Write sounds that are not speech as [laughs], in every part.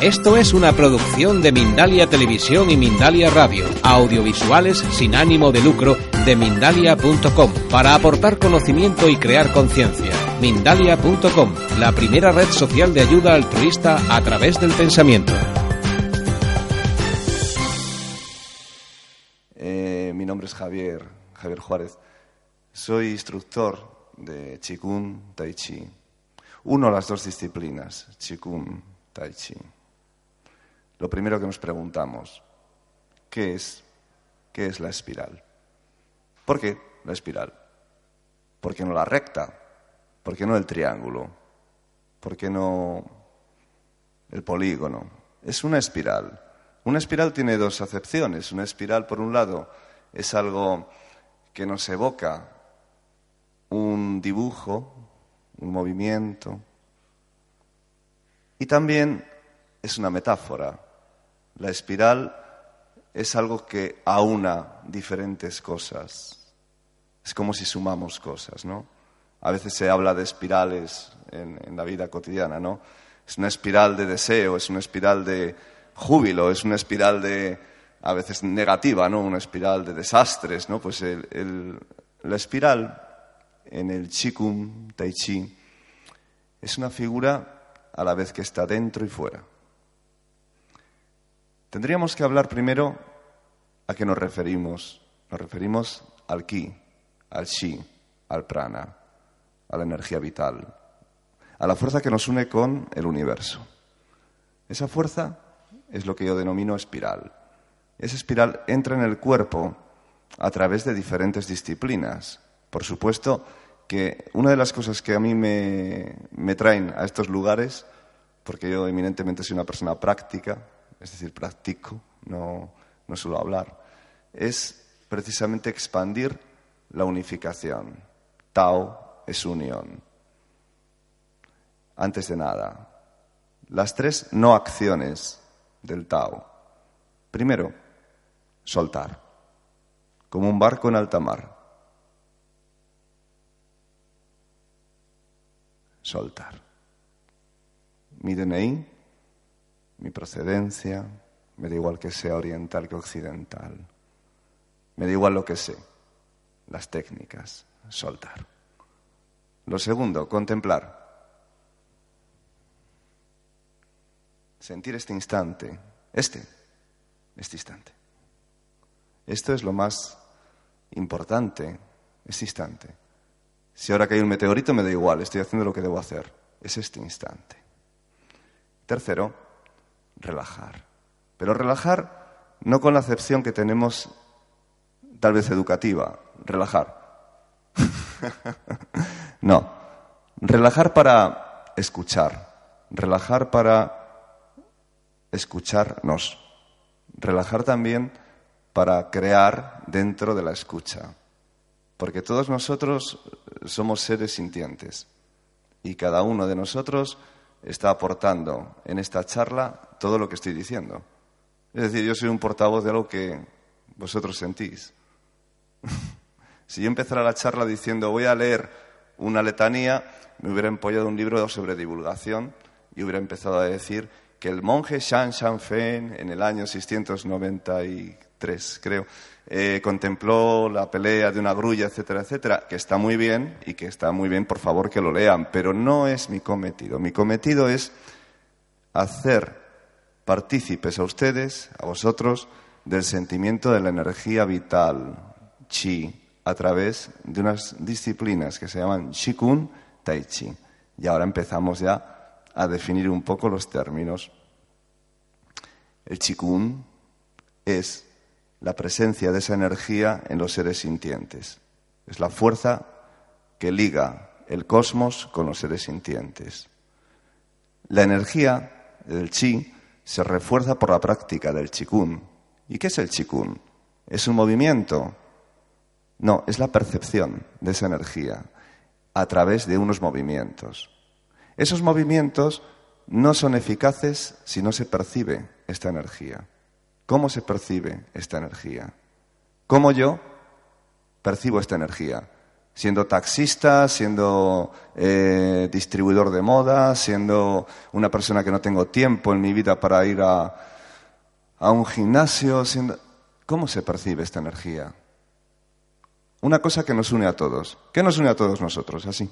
Esto es una producción de Mindalia Televisión y Mindalia Radio, audiovisuales sin ánimo de lucro de mindalia.com, para aportar conocimiento y crear conciencia. Mindalia.com, la primera red social de ayuda altruista a través del pensamiento. Eh, mi nombre es Javier, Javier Juárez. Soy instructor de Qigong Tai Chi. Uno las dos disciplinas, Qigong Tai Chi lo primero que nos preguntamos, ¿qué es, qué es la espiral? ¿Por qué la espiral? ¿Por qué no la recta? ¿Por qué no el triángulo? ¿Por qué no el polígono? Es una espiral. Una espiral tiene dos acepciones. Una espiral, por un lado, es algo que nos evoca un dibujo, un movimiento, y también es una metáfora, la espiral es algo que aúna diferentes cosas. Es como si sumamos cosas, ¿no? A veces se habla de espirales en, la vida cotidiana, ¿no? Es una espiral de deseo, es una espiral de júbilo, es una espiral de, a veces negativa, ¿no? Una espiral de desastres, ¿no? Pues la espiral en el Qigong Tai Chi es una figura a la vez que está dentro y fuera. Tendríamos que hablar primero a qué nos referimos. Nos referimos al ki, al shi, al prana, a la energía vital, a la fuerza que nos une con el universo. Esa fuerza es lo que yo denomino espiral. Esa espiral entra en el cuerpo a través de diferentes disciplinas. Por supuesto que una de las cosas que a mí me, me traen a estos lugares, porque yo eminentemente soy una persona práctica, es decir, practico, no, no suelo hablar, es precisamente expandir la unificación. Tao es unión. Antes de nada, las tres no acciones del Tao. Primero, soltar, como un barco en alta mar. Soltar. Mi mi procedencia, me da igual que sea oriental que occidental, me da igual lo que sé, las técnicas, soltar. Lo segundo, contemplar. Sentir este instante, este, este instante. Esto es lo más importante, este instante. Si ahora cae un meteorito me da igual, estoy haciendo lo que debo hacer. Es este instante. Tercero, relajar. Pero relajar no con la acepción que tenemos tal vez educativa, relajar. [laughs] no, relajar para escuchar, relajar para escucharnos, relajar también para crear dentro de la escucha, porque todos nosotros somos seres sintientes y cada uno de nosotros está aportando en esta charla todo lo que estoy diciendo. Es decir, yo soy un portavoz de algo que vosotros sentís. [laughs] si yo empezara la charla diciendo voy a leer una letanía, me hubiera empollado un libro sobre divulgación y hubiera empezado a decir que el monje Shan Shanfen en el año 693, creo, eh, contempló la pelea de una grulla, etcétera, etcétera, que está muy bien y que está muy bien, por favor, que lo lean, pero no es mi cometido. Mi cometido es hacer partícipes a ustedes, a vosotros, del sentimiento de la energía vital, chi, a través de unas disciplinas que se llaman Qigong, Tai Chi. Y ahora empezamos ya a definir un poco los términos. El Qigong es la presencia de esa energía en los seres sintientes. Es la fuerza que liga el cosmos con los seres sintientes. La energía del chi se refuerza por la práctica del chikun. ¿Y qué es el chikun? ¿Es un movimiento? No, es la percepción de esa energía a través de unos movimientos. Esos movimientos no son eficaces si no se percibe esta energía. ¿Cómo se percibe esta energía? ¿Cómo yo percibo esta energía? siendo taxista, siendo eh, distribuidor de moda, siendo una persona que no tengo tiempo en mi vida para ir a, un gimnasio. ¿Cómo se percibe esta energía? Una cosa que nos une a todos. ¿Qué nos une a todos nosotros? Así.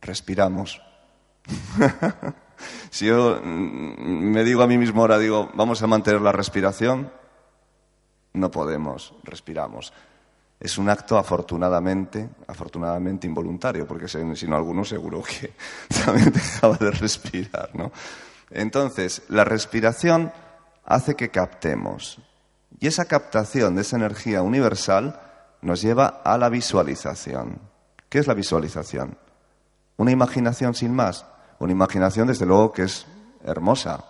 Respiramos. [laughs] [laughs] si yo mm, me digo a mí mismo ahora, digo, vamos a mantener la respiración, no podemos, respiramos. Es un acto afortunadamente, afortunadamente involuntario, porque si no alguno seguro que [laughs] también dejaba de respirar, ¿no? Entonces, la respiración hace que captemos. Y esa captación de esa energía universal nos lleva a la visualización. ¿Qué es la visualización? Una imaginación sin más. Una imaginación, desde luego, que es hermosa.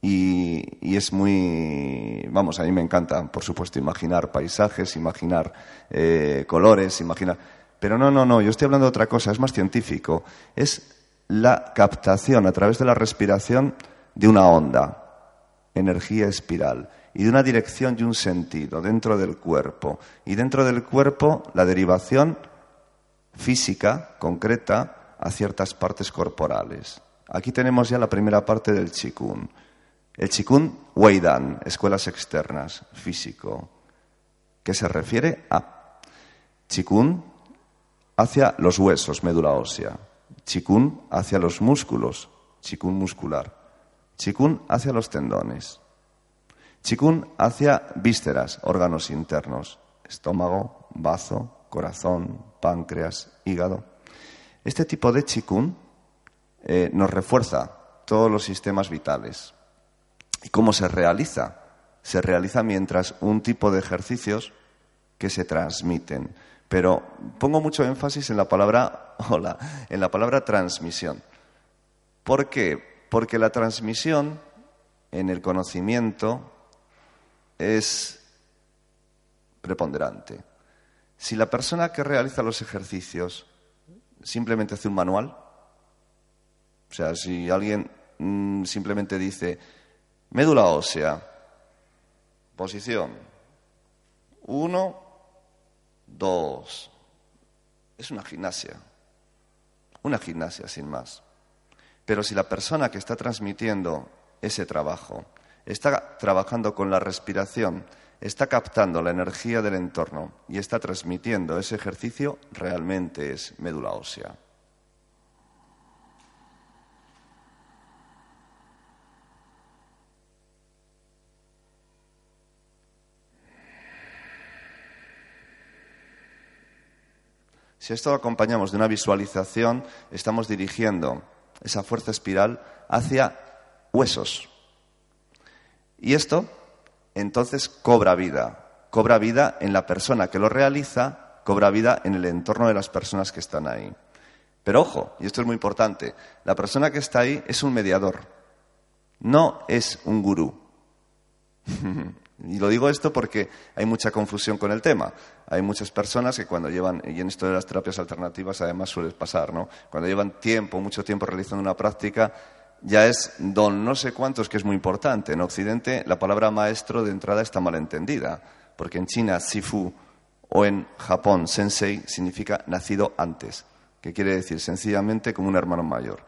Y, es muy. Vamos, a mí me encanta, por supuesto, imaginar paisajes, imaginar eh, colores, imaginar. Pero no, no, no, yo estoy hablando de otra cosa, es más científico. Es la captación a través de la respiración de una onda, energía espiral, y de una dirección y un sentido dentro del cuerpo. Y dentro del cuerpo la derivación física, concreta, a ciertas partes corporales. Aquí tenemos ya la primera parte del Qigong. El Qigong Weidan, escuelas externas, físico, que se refiere a Qigong hacia los huesos, médula ósea. Qigong hacia los músculos, Qigong muscular. Qigong hacia los tendones. Qigong hacia vísceras, órganos internos, estómago, bazo, corazón, páncreas, hígado. Este tipo de Qigong eh, nos refuerza todos los sistemas vitales. ¿Y cómo se realiza? Se realiza mientras un tipo de ejercicios que se transmiten. Pero pongo mucho énfasis en la palabra, [laughs] hola, en la palabra transmisión. ¿Por qué? Porque la transmisión en el conocimiento es preponderante. Si la persona que realiza los ejercicios simplemente hace un manual, o sea, si alguien mm, simplemente dice médula ósea, posición, uno, dos. Es una gimnasia, una gimnasia sin más. Pero si la persona que está transmitiendo ese trabajo está trabajando con la respiración, está captando la energía del entorno y está transmitiendo ese ejercicio, realmente es médula ósea. Si esto lo acompañamos de una visualización, estamos dirigiendo esa fuerza espiral hacia huesos. Y esto entonces cobra vida, cobra vida en la persona que lo realiza, cobra vida en el entorno de las personas que están ahí. Pero ojo, y esto es muy importante, la persona que está ahí es un mediador, no es un gurú. [laughs] Y lo digo esto porque hay mucha confusión con el tema. Hay muchas personas que cuando llevan, y en esto de las terapias alternativas además suele pasar, ¿no? Cuando llevan tiempo, mucho tiempo realizando una práctica, ya es don no sé cuántos, que es muy importante. En Occidente la palabra maestro de entrada está mal entendida, porque en China sifu o en Japón sensei significa nacido antes, que quiere decir sencillamente como un hermano mayor.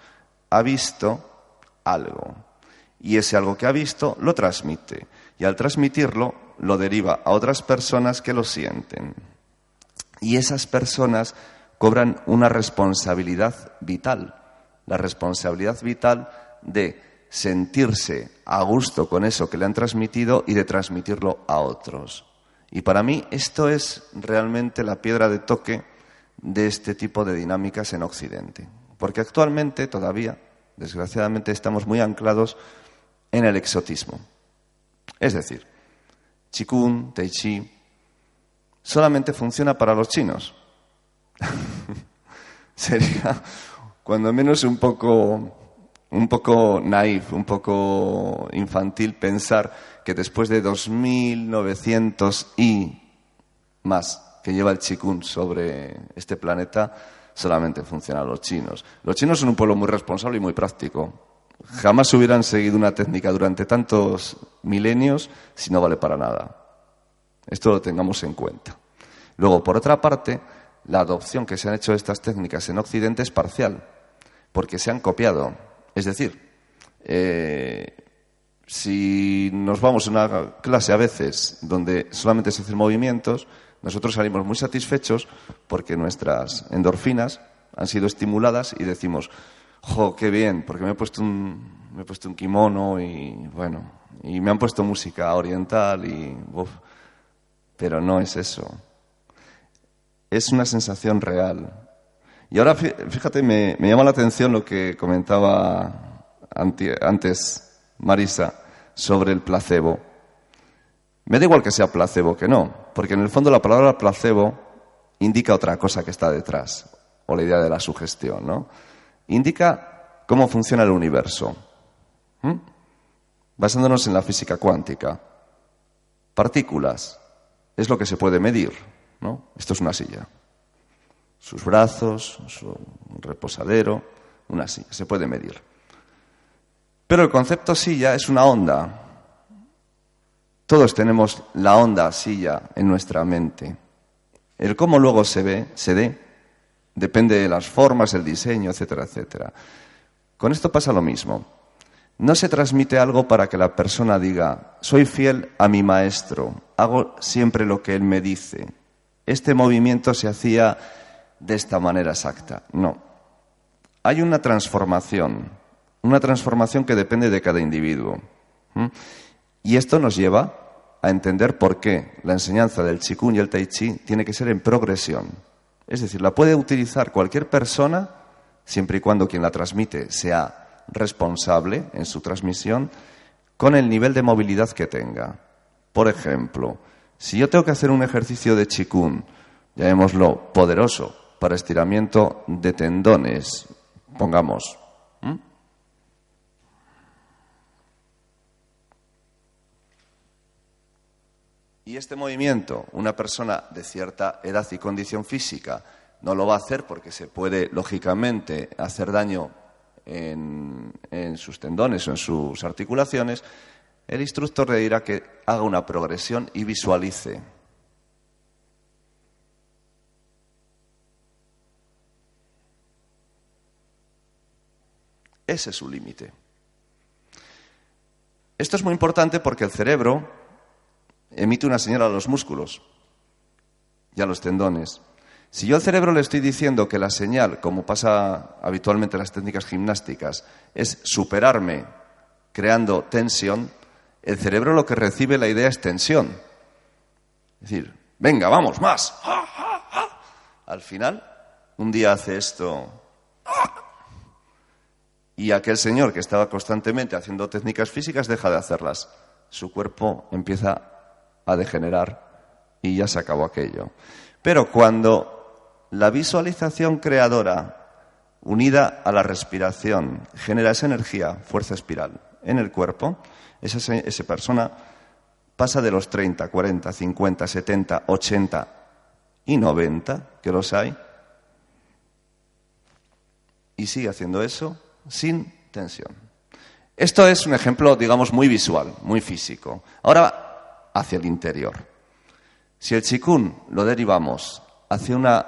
Ha visto algo y ese algo que ha visto lo transmite y al transmitirlo lo deriva a otras personas que lo sienten. Y esas personas cobran una responsabilidad vital, la responsabilidad vital de sentirse a gusto con eso que le han transmitido y de transmitirlo a otros. Y para mí esto es realmente la piedra de toque de este tipo de dinámicas en Occidente. Porque actualmente todavía, desgraciadamente, estamos muy anclados en el exotismo. Es decir, Qigong, Tai Chi, solamente funciona para los chinos. [laughs] Sería, cuando menos, un poco, un poco naif, un poco infantil pensar que después de 2.900 y más que lleva el Qigong sobre este planeta, solamente funciona los chinos. Los chinos son un pueblo muy responsable y muy práctico jamás hubieran seguido una técnica durante tantos milenios si no vale para nada. Esto lo tengamos en cuenta. Luego, por otra parte, la adopción que se han hecho de estas técnicas en Occidente es parcial, porque se han copiado. Es decir, eh, si nos vamos a una clase a veces donde solamente se hacen movimientos, nosotros salimos muy satisfechos porque nuestras endorfinas han sido estimuladas y decimos, jo, qué bien, porque me he puesto un, me he puesto un kimono y bueno, y me han puesto música oriental y pero no es eso. Es una sensación real. Y ahora, fíjate, me, llama la atención lo que comentaba antes Marisa sobre el placebo. Me da igual que sea placebo que no, porque en el fondo la palabra placebo indica otra cosa que está detrás, o la idea de la sugestión, ¿no? Indica cómo funciona el universo, basándonos en la física cuántica. Partículas es lo que se puede medir, ¿no? Esto es una silla. Sus brazos, su reposadero, una silla, se puede medir. Pero el concepto silla es una onda. Todos tenemos la onda silla en nuestra mente. El cómo luego se ve, se dé, depende de las formas, el diseño, etcétera, etcétera. Con esto pasa lo mismo. No se transmite algo para que la persona diga, soy fiel a mi maestro, hago siempre lo que él me dice. Este movimiento se hacía de esta manera exacta. No. Hay una transformación, una transformación que depende de cada individuo. Y esto nos lleva a entender por qué la enseñanza del Qigong y el Tai Chi tiene que ser en progresión. Es decir, la puede utilizar cualquier persona siempre y cuando quien la transmite sea responsable en su transmisión con el nivel de movilidad que tenga. Por ejemplo, si yo tengo que hacer un ejercicio de Qigong, llamémoslo poderoso, para estiramiento de tendones, pongamos, Y este movimiento, una persona de cierta edad y condición física no lo va a hacer porque se puede, lógicamente, hacer daño en, sus tendones o en sus articulaciones, el instructor le dirá que haga una progresión y visualice. Ese es su límite. Esto es muy importante porque el cerebro emite una señal a los músculos y a los tendones. Si yo al cerebro le estoy diciendo que la señal, como pasa habitualmente en las técnicas gimnásticas, es superarme creando tensión, el cerebro lo que recibe la idea es tensión. Es decir, venga, vamos, más. [laughs] Al final, un día hace esto y aquel señor que estaba constantemente haciendo técnicas físicas deja de hacerlas. Su cuerpo empieza a degenerar y ya se acabó aquello. Pero cuando la visualización creadora unida a la respiración genera esa energía, fuerza espiral, en el cuerpo, esa, esa persona pasa de los 30, 40, 50, 70, 80 y 90, que los hay, y sigue haciendo eso sin tensión. Esto es un ejemplo, digamos, muy visual, muy físico. Ahora hacia el interior. Si el chikun lo derivamos hacia una,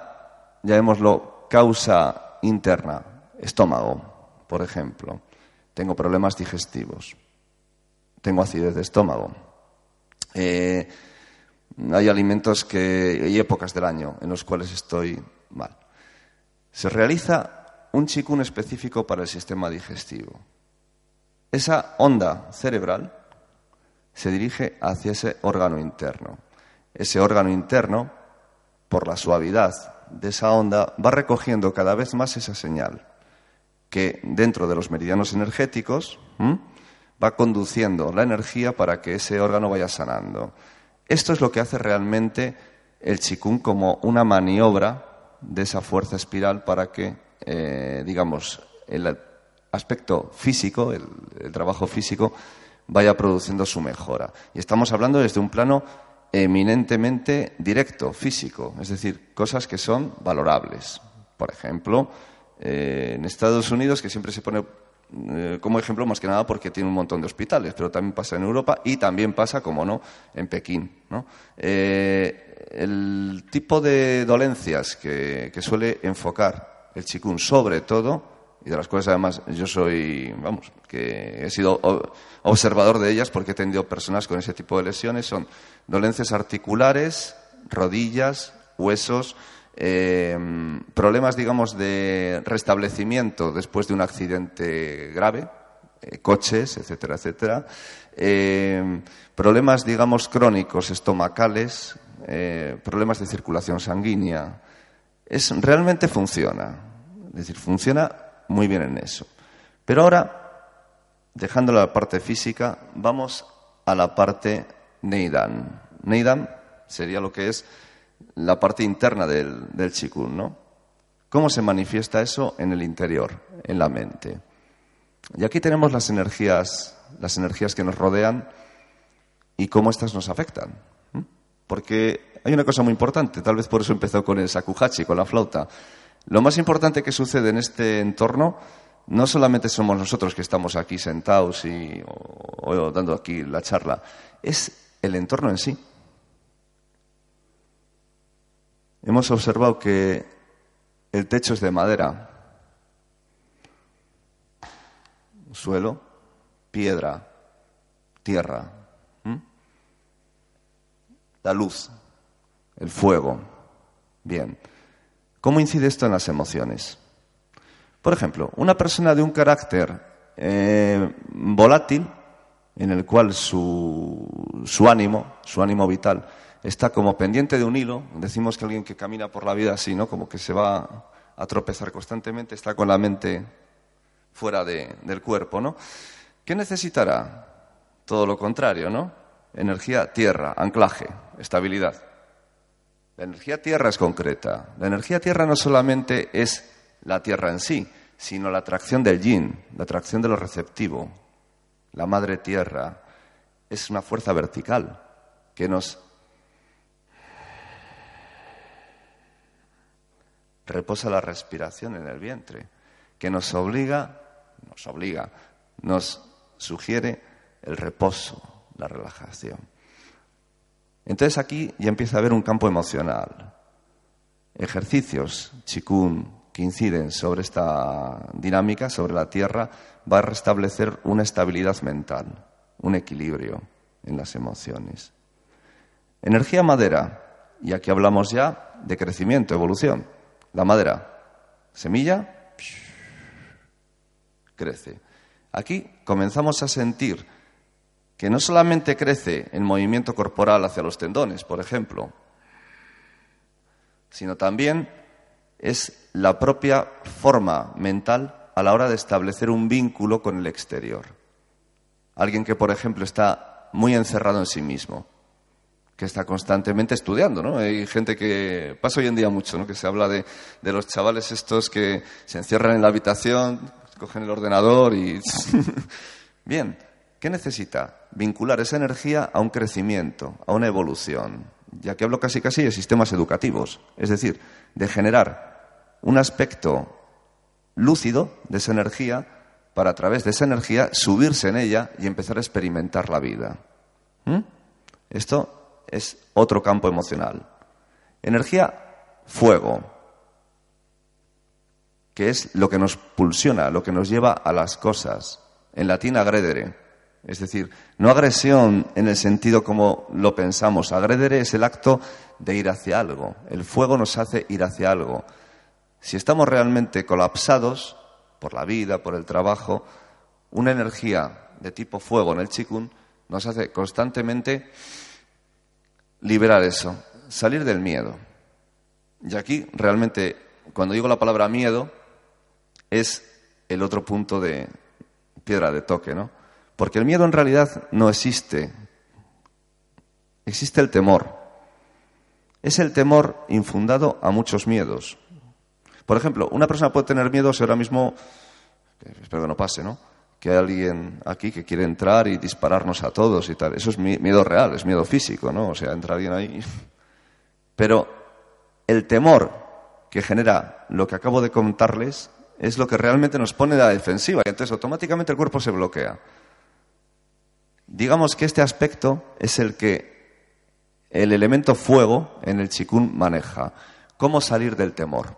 llamémoslo, causa interna, estómago, por ejemplo, tengo problemas digestivos, tengo acidez de estómago, eh, hay alimentos que, hay épocas del año en los cuales estoy mal. Se realiza un chikun específico para el sistema digestivo. Esa onda cerebral se dirige hacia ese órgano interno. Ese órgano interno, por la suavidad de esa onda, va recogiendo cada vez más esa señal, que dentro de los meridianos energéticos va conduciendo la energía para que ese órgano vaya sanando. Esto es lo que hace realmente el chikung como una maniobra de esa fuerza espiral para que, eh, digamos, el aspecto físico, el trabajo físico, vaya produciendo su mejora. Y estamos hablando desde un plano eminentemente directo, físico, es decir, cosas que son valorables. Por ejemplo, eh, en Estados Unidos, que siempre se pone eh, como ejemplo más que nada porque tiene un montón de hospitales, pero también pasa en Europa y también pasa, como no, en Pekín. Eh, el tipo de dolencias que, suele enfocar el chikun, sobre todo, y de las cuales además yo soy, vamos, que he sido observador de ellas porque he tenido personas con ese tipo de lesiones, son dolencias articulares, rodillas, huesos, Em, problemas, digamos, de restablecimiento después de un accidente grave, eh, coches, etcétera, etcétera. Em, problemas, digamos, crónicos, estomacales, eh, problemas de circulación sanguínea. Es, realmente funciona. Es decir, funciona muy bien en eso. Pero ahora, dejando la parte física, vamos a la parte Neidan. Neidan sería lo que es la parte interna del, del chikun, ¿no? ¿Cómo se manifiesta eso en el interior, en la mente? Y aquí tenemos las energías, las energías que nos rodean y cómo éstas nos afectan. Porque hay una cosa muy importante, tal vez por eso empezó con el sakuhachi, con la flauta. Lo más importante que sucede en este entorno no solamente somos nosotros que estamos aquí sentados y dando aquí la charla, es el entorno en sí. hemos observado que el techo es de madera, suelo, piedra, tierra, la luz, el fuego. Bien, ¿cómo incide esto en las emociones? Por ejemplo, una persona de un carácter eh, volátil, en el cual su, su ánimo, su ánimo vital, está como pendiente de un hilo. Decimos que alguien que camina por la vida así, ¿no? Como que se va a tropezar constantemente, está con la mente fuera del cuerpo, ¿no? ¿Qué necesitará? Todo lo contrario, ¿no? Energía tierra, anclaje, estabilidad. La energía tierra es concreta. La energía tierra no solamente es la tierra en sí, sino la atracción del yin, la atracción de lo receptivo. La madre tierra es una fuerza vertical que nos reposa la respiración en el vientre, que nos obliga, nos obliga, nos sugiere el reposo, la relajación. Entonces aquí ya empieza a haber un campo emocional. Ejercicios, chikun, que inciden sobre esta dinámica, sobre la tierra, va a restablecer una estabilidad mental, un equilibrio en las emociones. Energía madera, y aquí hablamos ya de crecimiento, evolución. La madera, semilla, crece. Aquí comenzamos a sentir que no solamente crece el movimiento corporal hacia los tendones, por ejemplo, sino también es la propia forma mental a la hora de establecer un vínculo con el exterior. Alguien que, por ejemplo, está muy encerrado en sí mismo, que está constantemente estudiando, ¿no? Hay gente que pasa hoy en día mucho, ¿no? Que se habla de, de los chavales estos que se encierran en la habitación, cogen el ordenador y... [laughs] Bien, ¿qué necesita? Vincular esa energía a un crecimiento, a una evolución. Ya que hablo casi casi de sistemas educativos, es decir, de generar un aspecto lúcido de esa energía para a través de esa energía subirse en ella y empezar a experimentar la vida. ¿Mm? Esto es otro campo emocional. Energía, fuego, que es lo que nos pulsiona, lo que nos lleva a las cosas. En latín, agredere. Es decir, no agresión en el sentido como lo pensamos. Agredere es el acto de ir hacia algo. El fuego nos hace ir hacia algo. Si estamos realmente colapsados por la vida, por el trabajo, una energía de tipo fuego en el chikun nos hace constantemente liberar eso, salir del miedo. Y aquí realmente, cuando digo la palabra miedo, es el otro punto de piedra de toque, ¿no? Porque el miedo en realidad no existe. Existe el temor. Es el temor infundado a muchos miedos. Por ejemplo, una persona puede tener miedo si ahora mismo, espero que no pase, ¿no? que hay alguien aquí que quiere entrar y dispararnos a todos y tal. Eso es miedo real, es miedo físico, ¿no? O sea, entra alguien ahí. [laughs] Pero el temor que genera lo que acabo de contarles es lo que realmente nos pone la defensiva y entonces automáticamente el cuerpo se bloquea. Digamos que este aspecto es el que el elemento fuego en el chikun maneja. ¿Cómo salir del temor?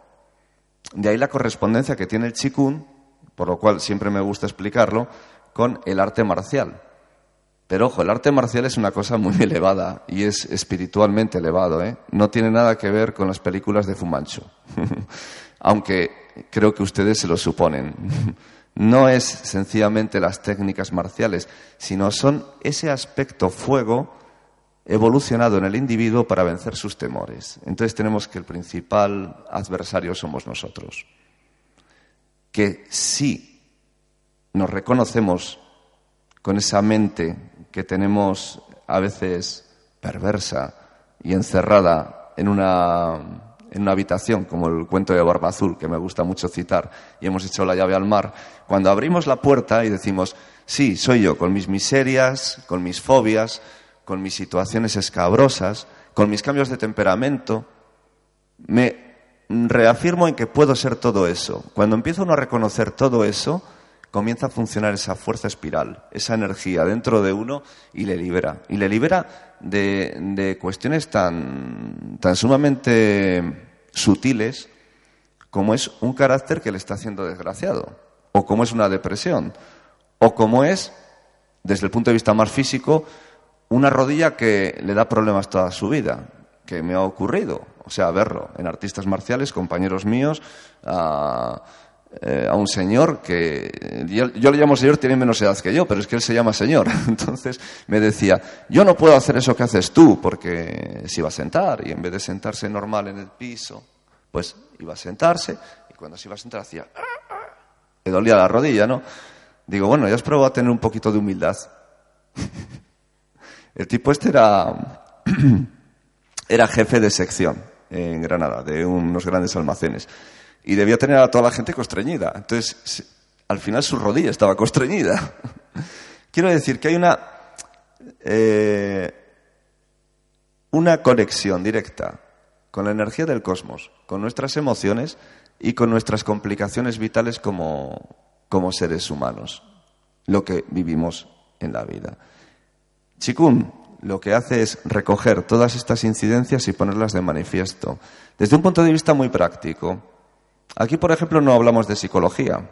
De ahí la correspondencia que tiene el chikun, por lo cual siempre me gusta explicarlo, con el arte marcial. Pero ojo, el arte marcial es una cosa muy [laughs] elevada y es espiritualmente elevado. ¿eh? No tiene nada que ver con las películas de Fumancho, [laughs] aunque creo que ustedes se lo suponen. [laughs] No es sencillamente las técnicas marciales, sino son ese aspecto fuego evolucionado en el individuo para vencer sus temores. Entonces tenemos que el principal adversario somos nosotros. Que si nos reconocemos con esa mente que tenemos a veces perversa y encerrada en una, en una habitación, como el cuento de Barba Azul, que me gusta mucho citar, y hemos hecho la llave al mar, cuando abrimos la puerta y decimos, sí, soy yo, con mis miserias, con mis fobias, con mis situaciones escabrosas, con mis cambios de temperamento, me reafirmo en que puedo ser todo eso. Cuando empiezo uno a reconocer todo eso, comienza a funcionar esa fuerza espiral, esa energía dentro de uno y le libera. Y le libera de, cuestiones tan, tan sumamente sutiles como es un carácter que le está haciendo desgraciado, o como es una depresión, o como es, desde el punto de vista más físico, una rodilla que le da problemas toda su vida, que me ha ocurrido, o sea, verlo en artistas marciales, compañeros míos, eh, un señor que yo, le llamo señor, tiene menos edad que yo, pero es que él se llama señor. [laughs] Entonces me decía, yo no puedo hacer eso que haces tú, porque se iba a sentar, y en vez de sentarse normal en el piso, pues iba a sentarse, y cuando se iba a sentar hacía, le dolía la rodilla, ¿no? Digo, bueno, ya has probado a tener un poquito de humildad. [laughs] El tipo este era, [clears throat] era jefe de sección en Granada, de unos grandes almacenes. Y debía tener a toda la gente constreñida. Entonces, al final su rodilla estaba constreñida. [laughs] Quiero decir que hay una, eh, una conexión directa con la energía del cosmos, con nuestras emociones y con nuestras complicaciones vitales como, como seres humanos, lo que vivimos en la vida. Chikun lo que hace es recoger todas estas incidencias y ponerlas de manifiesto, desde un punto de vista muy práctico. Aquí, por ejemplo, no hablamos de psicología.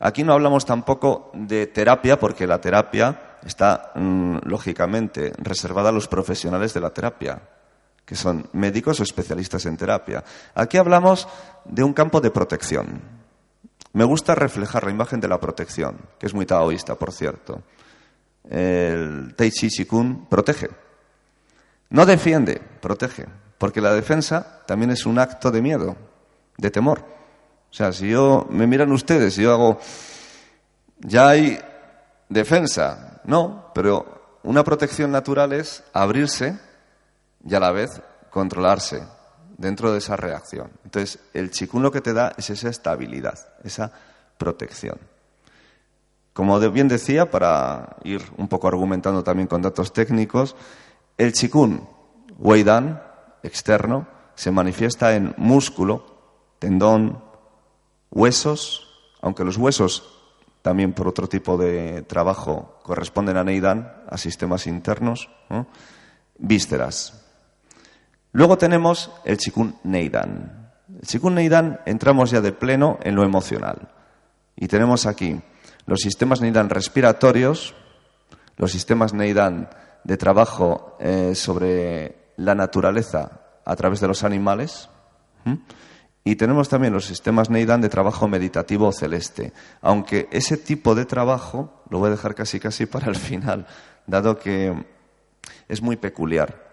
Aquí no hablamos tampoco de terapia, porque la terapia está, mm, lógicamente, reservada a los profesionales de la terapia, que son médicos o especialistas en terapia. Aquí hablamos de un campo de protección. Me gusta reflejar la imagen de la protección, que es muy taoísta, por cierto el Tai Chi Chikun protege. No defiende, protege. Porque la defensa también es un acto de miedo, de temor. O sea, si yo me miran ustedes y yo hago, ya hay defensa, no, pero una protección natural es abrirse y a la vez controlarse dentro de esa reacción. Entonces, el chikun lo que te da es esa estabilidad, esa protección. Como bien decía, para ir un poco argumentando también con datos técnicos, el chikun weidan externo se manifiesta en músculo, tendón, huesos, aunque los huesos también por otro tipo de trabajo corresponden a Neidan, a sistemas internos, vísceras. Luego tenemos el chikun Neidan. El chikun Neidan entramos ya de pleno en lo emocional. Y tenemos aquí los sistemas Neidan respiratorios, los sistemas Neidan de trabajo eh, sobre la naturaleza a través de los animales. Y tenemos también los sistemas Neidan de trabajo meditativo celeste. Aunque ese tipo de trabajo lo voy a dejar casi casi para el final, dado que es muy peculiar.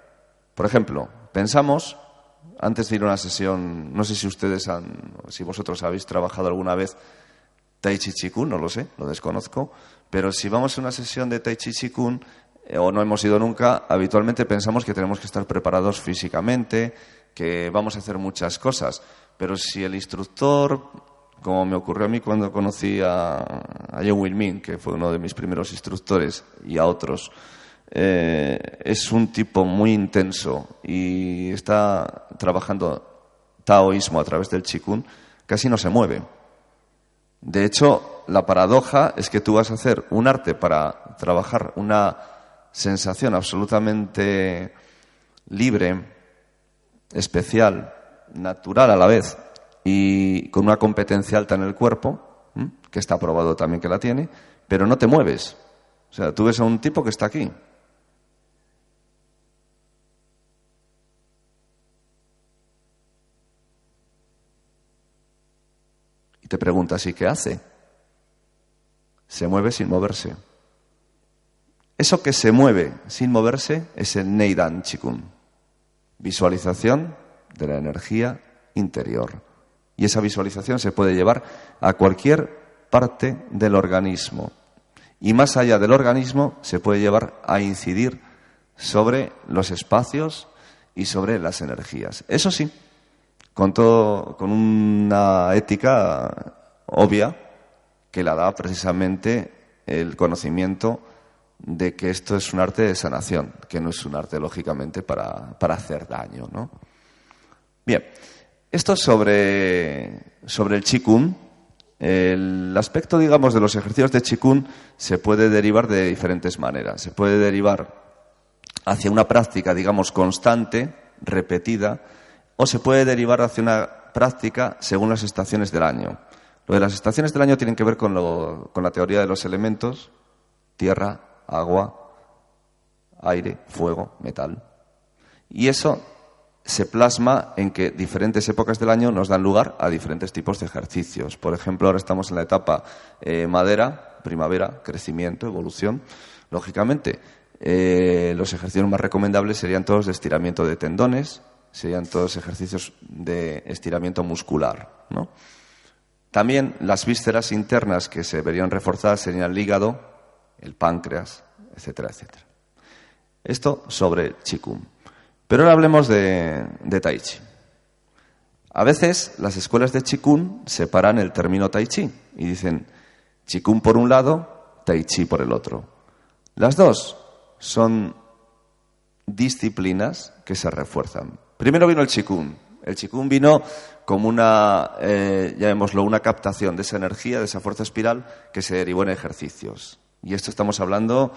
Por ejemplo, pensamos, antes de ir a una sesión, no sé si ustedes han, si vosotros habéis trabajado alguna vez Tai Chi Chikun, no lo sé, lo desconozco, pero si vamos a una sesión de Tai Chi Chikun eh, o no hemos ido nunca, habitualmente pensamos que tenemos que estar preparados físicamente, que vamos a hacer muchas cosas, pero si el instructor, como me ocurrió a mí cuando conocí a, a Joe Min, que fue uno de mis primeros instructores, y a otros, eh, es un tipo muy intenso y está trabajando taoísmo a través del Chikun, casi no se mueve. De hecho, la paradoja es que tú vas a hacer un arte para trabajar una sensación absolutamente libre, especial, natural a la vez y con una competencia alta en el cuerpo, que está probado también que la tiene, pero no te mueves. O sea, tú ves a un tipo que está aquí. Y te preguntas, ¿y qué hace? Se mueve sin moverse. Eso que se mueve sin moverse es el Neidan Chikun. Visualización de la energía interior. Y esa visualización se puede llevar a cualquier parte del organismo. Y más allá del organismo se puede llevar a incidir sobre los espacios y sobre las energías. Eso sí, con, todo, con una ética obvia que la da precisamente el conocimiento de que esto es un arte de sanación, que no es un arte, lógicamente, para, para hacer daño. ¿no? Bien, esto sobre, sobre el Qigong. El aspecto, digamos, de los ejercicios de Qigong se puede derivar de diferentes maneras. Se puede derivar hacia una práctica, digamos, constante, repetida, o se puede derivar hacia una práctica según las estaciones del año. Lo de las estaciones del año tienen que ver con, lo, con la teoría de los elementos, tierra, agua, aire, fuego, metal. Y eso se plasma en que diferentes épocas del año nos dan lugar a diferentes tipos de ejercicios. Por ejemplo, ahora estamos en la etapa eh, madera, primavera, crecimiento, evolución. Lógicamente, eh, los ejercicios más recomendables serían todos de estiramiento de tendones, serían todos ejercicios de estiramiento muscular. También las vísceras internas que se verían reforzadas serían el hígado, el páncreas, etcétera, etcétera. Esto sobre el pero ahora hablemos de, Tai Chi. A veces las escuelas de Qigong separan el término Tai Chi y dicen Qigong por un lado, Tai Chi por el otro. Las dos son disciplinas que se refuerzan. Primero vino el Qigong. El Qigong vino como una, eh, llamémoslo, una captación de esa energía, de esa fuerza espiral que se derivó en ejercicios. Y esto estamos hablando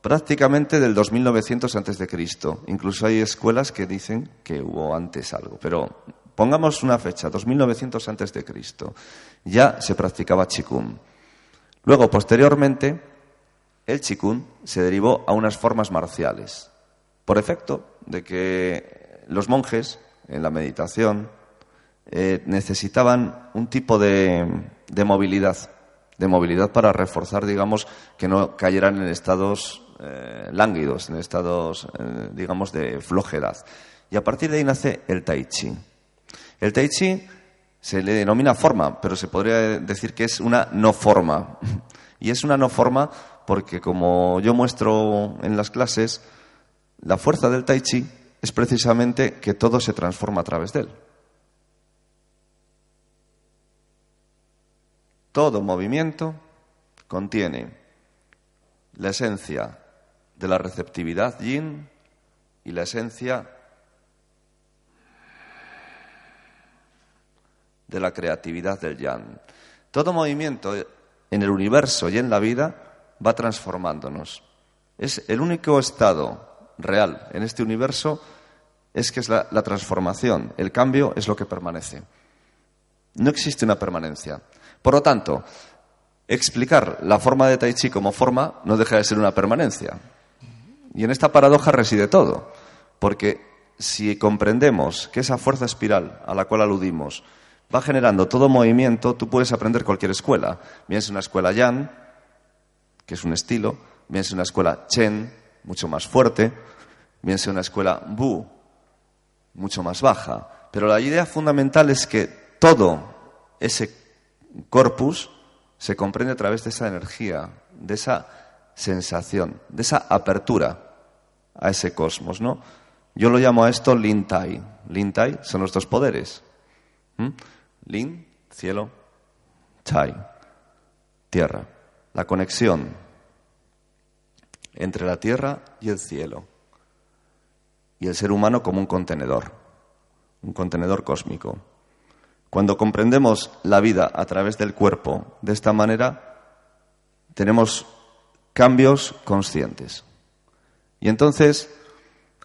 prácticamente del 2900 antes de Cristo. Incluso hay escuelas que dicen que hubo antes algo, pero pongamos una fecha, 2900 antes de Cristo. Ya se practicaba chikun. Luego, posteriormente, el chikun se derivó a unas formas marciales, por efecto de que los monjes en la meditación eh, necesitaban un tipo de movilidad, de movilidad para reforzar, digamos, que no cayeran en estados eh, lánguidos, en estados, eh, digamos, de flojedad. Y a partir de ahí nace el tai chi. El tai chi se le denomina forma, pero se podría decir que es una no forma. [laughs] Y es una no forma porque, como yo muestro en las clases, la fuerza del tai chi es precisamente que todo se transforma a través de él. Todo movimiento contiene la esencia de la receptividad yin y la esencia de la creatividad del yang. Todo movimiento en el universo y en la vida va transformándonos. Es el único estado real en este universo es que es la, la transformación. El cambio es lo que permanece. No existe una permanencia. Por lo tanto, explicar la forma de Tai Chi como forma no deja de ser una permanencia. Y en esta paradoja reside todo, porque si comprendemos que esa fuerza espiral a la cual aludimos va generando todo movimiento, tú puedes aprender cualquier escuela. Bien una escuela Yan, que es un estilo, bien una escuela Chen, mucho más fuerte, bien una escuela Bu, mucho más baja. Pero la idea fundamental es que todo ese corpus se comprende a través de esa energía, de esa sensación, de esa apertura a ese cosmos, ¿no? Yo lo llamo a esto Lin Tai. Lin Tai son dos poderes. Lin, cielo, Tai, tierra. La conexión entre la tierra y el cielo. Y el ser humano como un contenedor, un contenedor cósmico. Cuando comprendemos la vida a través del cuerpo de esta manera, tenemos cambios conscientes. Y entonces,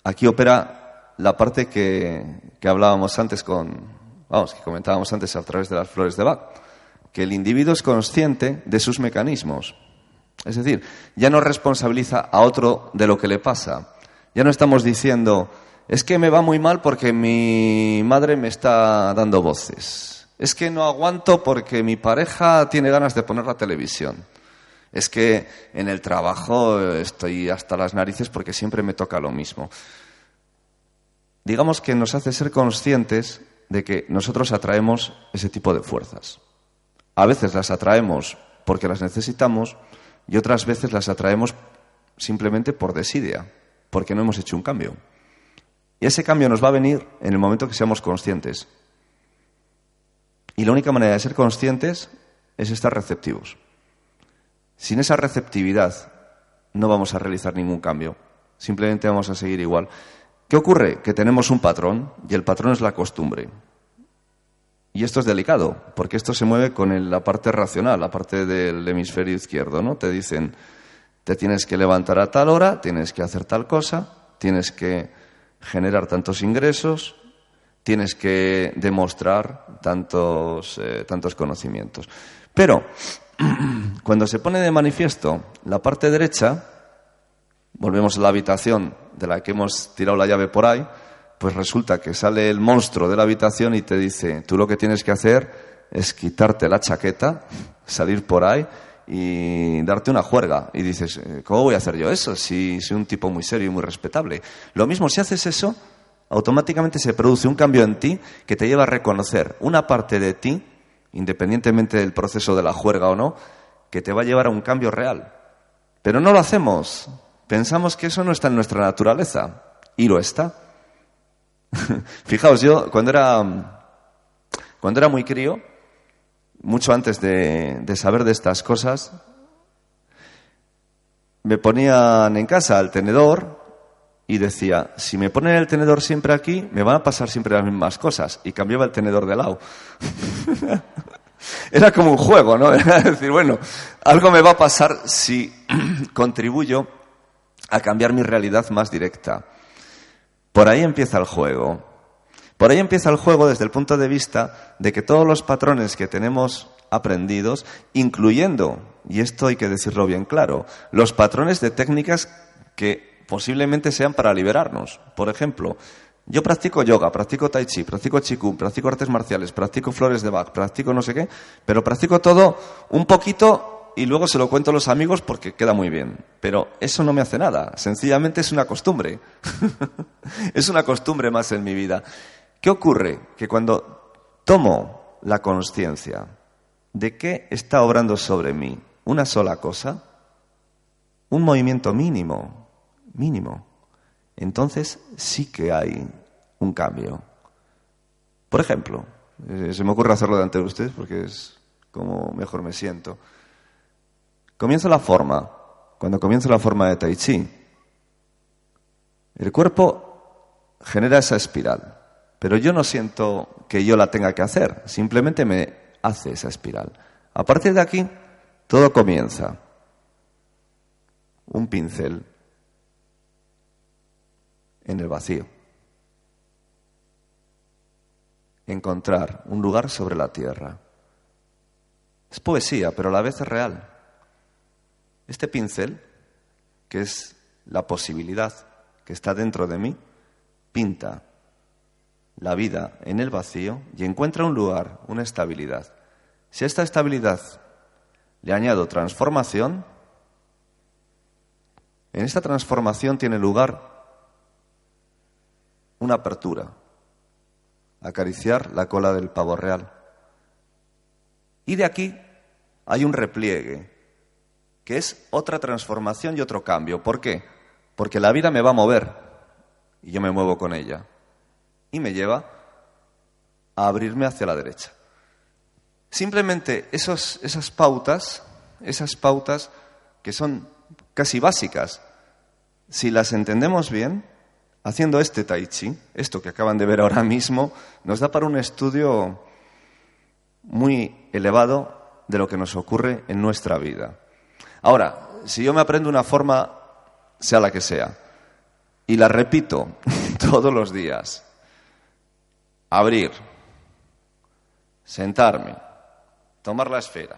aquí opera la parte que, que hablábamos antes con, vamos, que comentábamos antes a través de las flores de Bach, que el individuo es consciente de sus mecanismos. Es decir, ya no responsabiliza a otro de lo que le pasa. Ya no estamos diciendo, es que me va muy mal porque mi madre me está dando voces. Es que no aguanto porque mi pareja tiene ganas de poner la televisión. Es que en el trabajo estoy hasta las narices porque siempre me toca lo mismo. Digamos que nos hace ser conscientes de que nosotros atraemos ese tipo de fuerzas. A veces las atraemos porque las necesitamos y otras veces las atraemos simplemente por desidia, porque no hemos hecho un cambio. Y ese cambio nos va a venir en el momento que seamos conscientes. Y la única manera de ser conscientes es estar receptivos. Sin esa receptividad no vamos a realizar ningún cambio. Simplemente vamos a seguir igual. ¿Qué ocurre? Que tenemos un patrón y el patrón es la costumbre. Y esto es delicado, porque esto se mueve con la parte racional, la parte del hemisferio izquierdo, ¿no? Te dicen, te tienes que levantar a tal hora, tienes que hacer tal cosa, tienes que generar tantos ingresos, tienes que demostrar tantos, eh, tantos conocimientos. Pero [clears throat] cuando se pone de manifiesto la parte derecha, volvemos a la habitación de la que hemos tirado la llave por ahí, pues resulta que sale el monstruo de la habitación y te dice, tú lo que tienes que hacer es quitarte la chaqueta, salir por ahí y darte una juerga. Y dices, eh, ¿cómo voy a hacer yo eso si soy un tipo muy serio y muy respetable? Lo mismo, si haces eso, automáticamente se produce un cambio en ti que te lleva a reconocer una parte de ti, independientemente del proceso de la juerga o no, que te va a llevar a un cambio real. Pero no lo hacemos. Pensamos que eso no está en nuestra naturaleza. Y lo está. [laughs] Fijaos, yo cuando era, cuando era muy crío, mucho antes de, saber de estas cosas, me ponían en casa el tenedor y decía, si me ponen el tenedor siempre aquí, me van a pasar siempre las mismas cosas. Y cambiaba el tenedor de lado. [laughs] Era como un juego, ¿no? [laughs] Era decir, bueno, algo me va a pasar si [clears throat] contribuyo a cambiar mi realidad más directa. Por ahí empieza el juego. Por ahí empieza el juego desde el punto de vista de que todos los patrones que tenemos aprendidos, incluyendo, y esto hay que decirlo bien claro, los patrones de técnicas que posiblemente sean para liberarnos. Por ejemplo, yo practico yoga, practico tai chi, practico qigong, practico artes marciales, practico flores de Bach, practico no sé qué, pero practico todo un poquito y luego se lo cuento a los amigos porque queda muy bien. Pero eso no me hace nada, sencillamente es una costumbre. [laughs] es una costumbre más en mi vida. ¿Qué ocurre? Que cuando tomo la conciencia de qué está obrando sobre mí una sola cosa, un movimiento mínimo, mínimo, entonces sí que hay un cambio. Por ejemplo, eh, se me ocurre hacerlo delante de ustedes porque es como mejor me siento. Comienza la forma. Cuando comienza la forma de Tai Chi, el cuerpo genera esa espiral. Pero yo no siento que yo la tenga que hacer, simplemente me hace esa espiral. A partir de aquí, todo comienza. Un pincel en el vacío. Encontrar un lugar sobre la tierra. Es poesía, pero a la vez es real. Este pincel, que es la posibilidad que está dentro de mí, pinta la vida en el vacío y encuentra un lugar, una estabilidad. Si a esta estabilidad le añado transformación, en esta transformación tiene lugar una apertura, acariciar la cola del pavo real. Y de aquí hay un repliegue, que es otra transformación y otro cambio. ¿Por qué? Porque la vida me va a mover y yo me muevo con ella y me lleva a abrirme hacia la derecha. Simplemente esas pautas, esas pautas que son casi básicas, si las entendemos bien, haciendo este tai chi, esto que acaban de ver ahora mismo, nos da para un estudio muy elevado de lo que nos ocurre en nuestra vida. Ahora, si yo me aprendo una forma, sea la que sea, y la repito [laughs] todos los días, abrir, sentarme, tomar la esfera,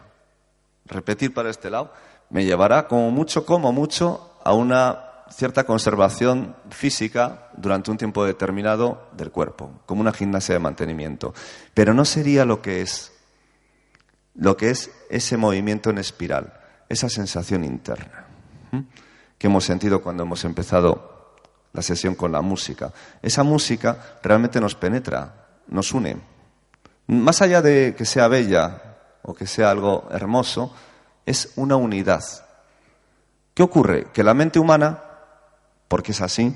repetir para este lado, me llevará como mucho, como mucho, a una cierta conservación física durante un tiempo determinado del cuerpo, como una gimnasia de mantenimiento. Pero no sería lo que es, lo que es ese movimiento en espiral, esa sensación interna que hemos sentido cuando hemos empezado la sesión con la música. Esa música realmente nos penetra, nos une. Más allá de que sea bella o que sea algo hermoso, es una unidad. ¿Qué ocurre? Que la mente humana, porque es así,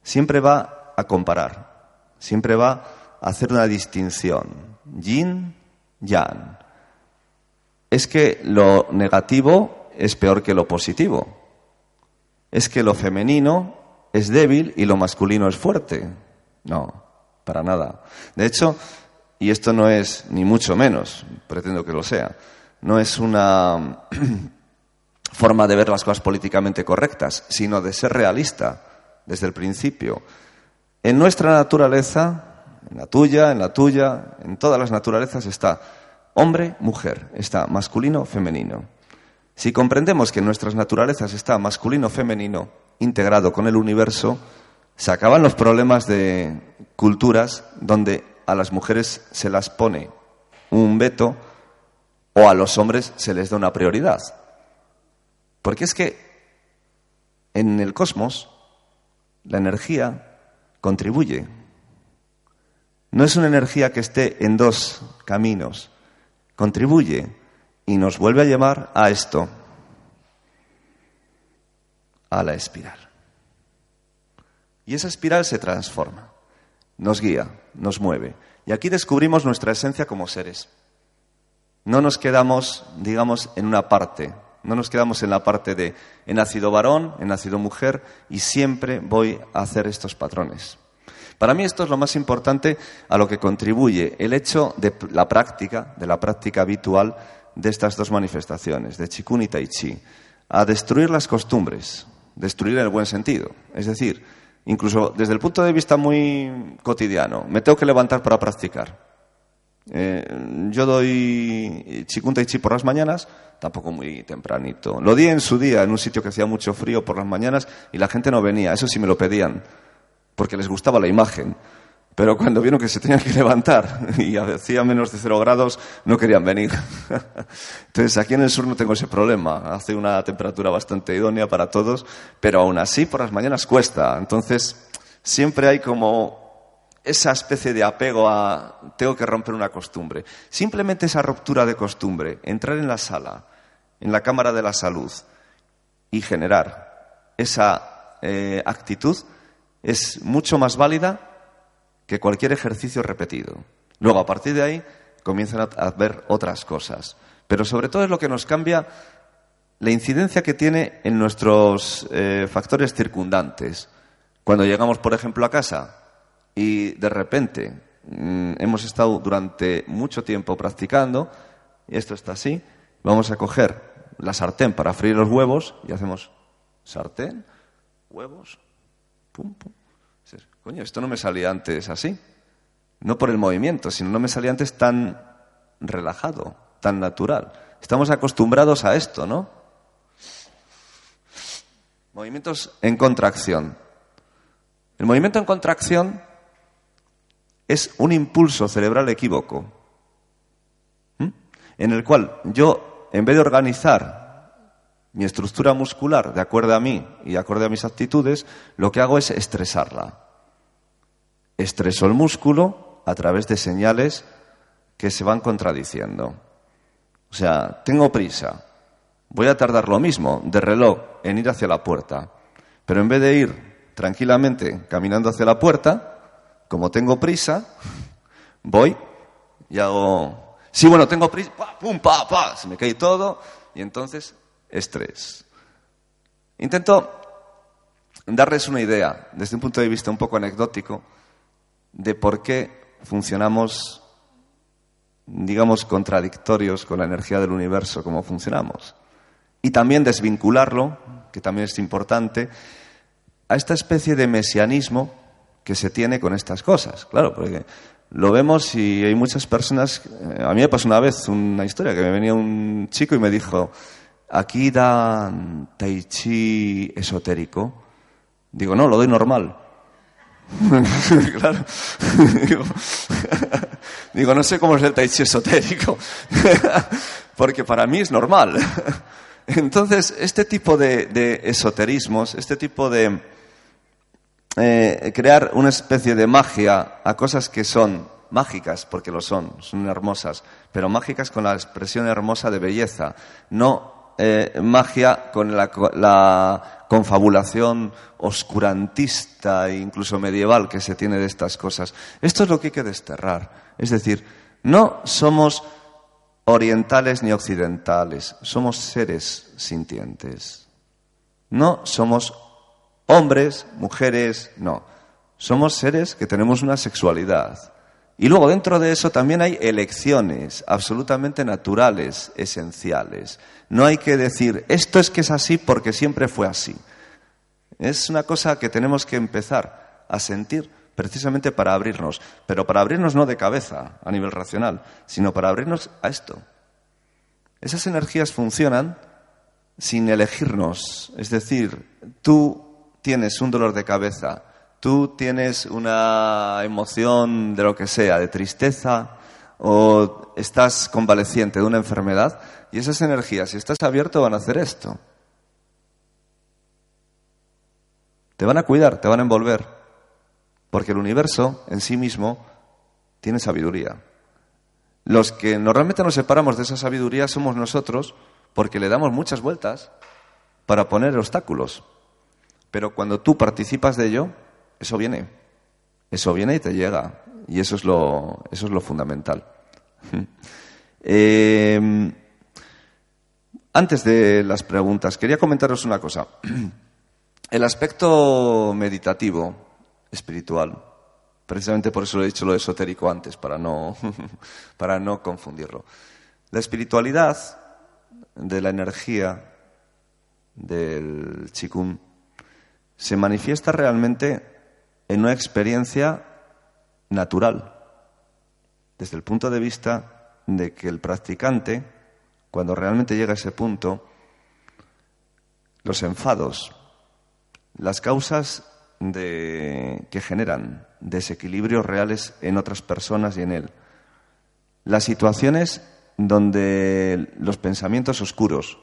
siempre va a comparar, siempre va a hacer una distinción. Yin, yang. Es que lo negativo es peor que lo positivo. Es que lo femenino es débil y lo masculino es fuerte. No, para nada. De hecho, y esto no es ni mucho menos, pretendo que lo sea, no es una [clears throat] forma de ver las cosas políticamente correctas, sino de ser realista desde el principio. En nuestra naturaleza, en la tuya, en la tuya, en todas las naturalezas está hombre, mujer, está masculino, femenino. Si comprendemos que en nuestras naturalezas está masculino, femenino, integrado con el universo, se acaban los problemas de culturas donde a las mujeres se las pone un veto o a los hombres se les da una prioridad. Porque es que en el cosmos la energía contribuye. No es una energía que esté en dos caminos, contribuye y nos vuelve a llevar a esto, a la espiral. Y esa espiral se transforma, nos guía, nos mueve. Y aquí descubrimos nuestra esencia como seres. No nos quedamos, digamos, en una parte, no nos quedamos en la parte de he nacido varón, he nacido mujer y siempre voy a hacer estos patrones. Para mí esto es lo más importante a lo que contribuye el hecho de la práctica, de la práctica habitual de estas dos manifestaciones, de Chikun y Tai Chi, a destruir las costumbres, destruir en el buen sentido. Es decir, incluso desde el punto de vista muy cotidiano, me tengo que levantar para practicar. Eh, yo doy Chikun Tai Chi por las mañanas, tampoco muy tempranito. Lo di en su día, en un sitio que hacía mucho frío por las mañanas y la gente no venía. Eso sí me lo pedían, porque les gustaba la imagen. Pero cuando vieron que se tenían que levantar [laughs] y hacía menos de cero grados, no querían venir. [laughs] Entonces, aquí en el sur no tengo ese problema. Hace una temperatura bastante idónea para todos, pero aún así por las mañanas cuesta. Entonces, siempre hay como esa especie de apego a tengo que romper una costumbre. Simplemente esa ruptura de costumbre, entrar en la sala, en la Cámara de la Salud y generar esa eh, actitud es mucho más válida que cualquier ejercicio repetido. Luego, a partir de ahí, comienzan a, ver otras cosas. Pero sobre todo es lo que nos cambia la incidencia que tiene en nuestros eh, factores circundantes. Cuando llegamos, por ejemplo, a casa, y de repente mm, hemos estado durante mucho tiempo practicando, y esto está así, vamos a coger la sartén para freír los huevos y hacemos sartén, huevos, pum, pum. Coño, esto no me salía antes así. No por el movimiento, sino no me salía antes tan relajado, tan natural. Estamos acostumbrados a esto, ¿no? Movimientos en contracción. El movimiento en contracción es un impulso cerebral equívoco, en el cual yo, en vez de organizar mi estructura muscular de acuerdo a mí y de acuerdo a mis actitudes, lo que hago es estresarla. Estreso el músculo a través de señales que se van contradiciendo. O sea, tengo prisa, voy a tardar lo mismo de reloj en ir hacia la puerta, pero en vez de ir tranquilamente caminando hacia la puerta, como tengo prisa, voy y hago... Sí, bueno, tengo prisa, pum, pa, pa, se me cae todo y entonces estrés. Intento darles una idea, desde un punto de vista un poco anecdótico, de por qué funcionamos digamos, contradictorios con la energía del universo, como funcionamos. Y también desvincularlo, que también es importante, a esta especie de mesianismo que se tiene con estas cosas. Claro, porque lo vemos y hay muchas personas. Eh, a mí me pasó una vez una historia que me venía un chico y me dijo: aquí dan tai chi esotérico. Digo, no, lo doy normal. [laughs] claro. [laughs] [laughs] digo, no sé cómo es el tai chi esotérico, porque para mí es normal. Entonces, este tipo de, esoterismos, este tipo de eh, crear una especie de magia a cosas que son mágicas, porque lo son, son hermosas, pero mágicas con la expresión hermosa de belleza, no eh, magia con la, la, confabulación oscurantista e incluso medieval que se tiene de estas cosas. Esto es lo que hay que desterrar. Es decir, no somos orientales ni occidentales, somos seres sintientes. No somos hombres, mujeres, no. Somos seres que tenemos una sexualidad. Y luego dentro de eso también hay elecciones absolutamente naturales, esenciales. No hay que decir, esto es que es así porque siempre fue así. Es una cosa que tenemos que empezar a sentir precisamente para abrirnos, pero para abrirnos no de cabeza a nivel racional, sino para abrirnos a esto. Esas energías funcionan sin elegirnos, es decir, tú tienes un dolor de cabeza, tú tienes una emoción de lo que sea, de tristeza, o estás convaleciente de una enfermedad, y esas energías, si estás abierto, van a hacer esto. Te van a cuidar, te van a envolver. Porque el universo en sí mismo tiene sabiduría. Los que normalmente nos separamos de esa sabiduría somos nosotros porque le damos muchas vueltas para poner obstáculos. Pero cuando tú participas de ello, eso viene. Eso viene y te llega. Y eso es lo, eso es lo fundamental. [laughs] Eh, antes de las preguntas, quería comentaros una cosa. [clears throat] El aspecto meditativo espiritual. Precisamente por eso lo he dicho lo esotérico antes, para no, [laughs] para no confundirlo. La espiritualidad de la energía del chikun se manifiesta realmente en una experiencia natural, desde el punto de vista de que el practicante, cuando realmente llega a ese punto, los enfados, las causas de, que generan desequilibrios reales en otras personas y en él. Las situaciones donde los pensamientos oscuros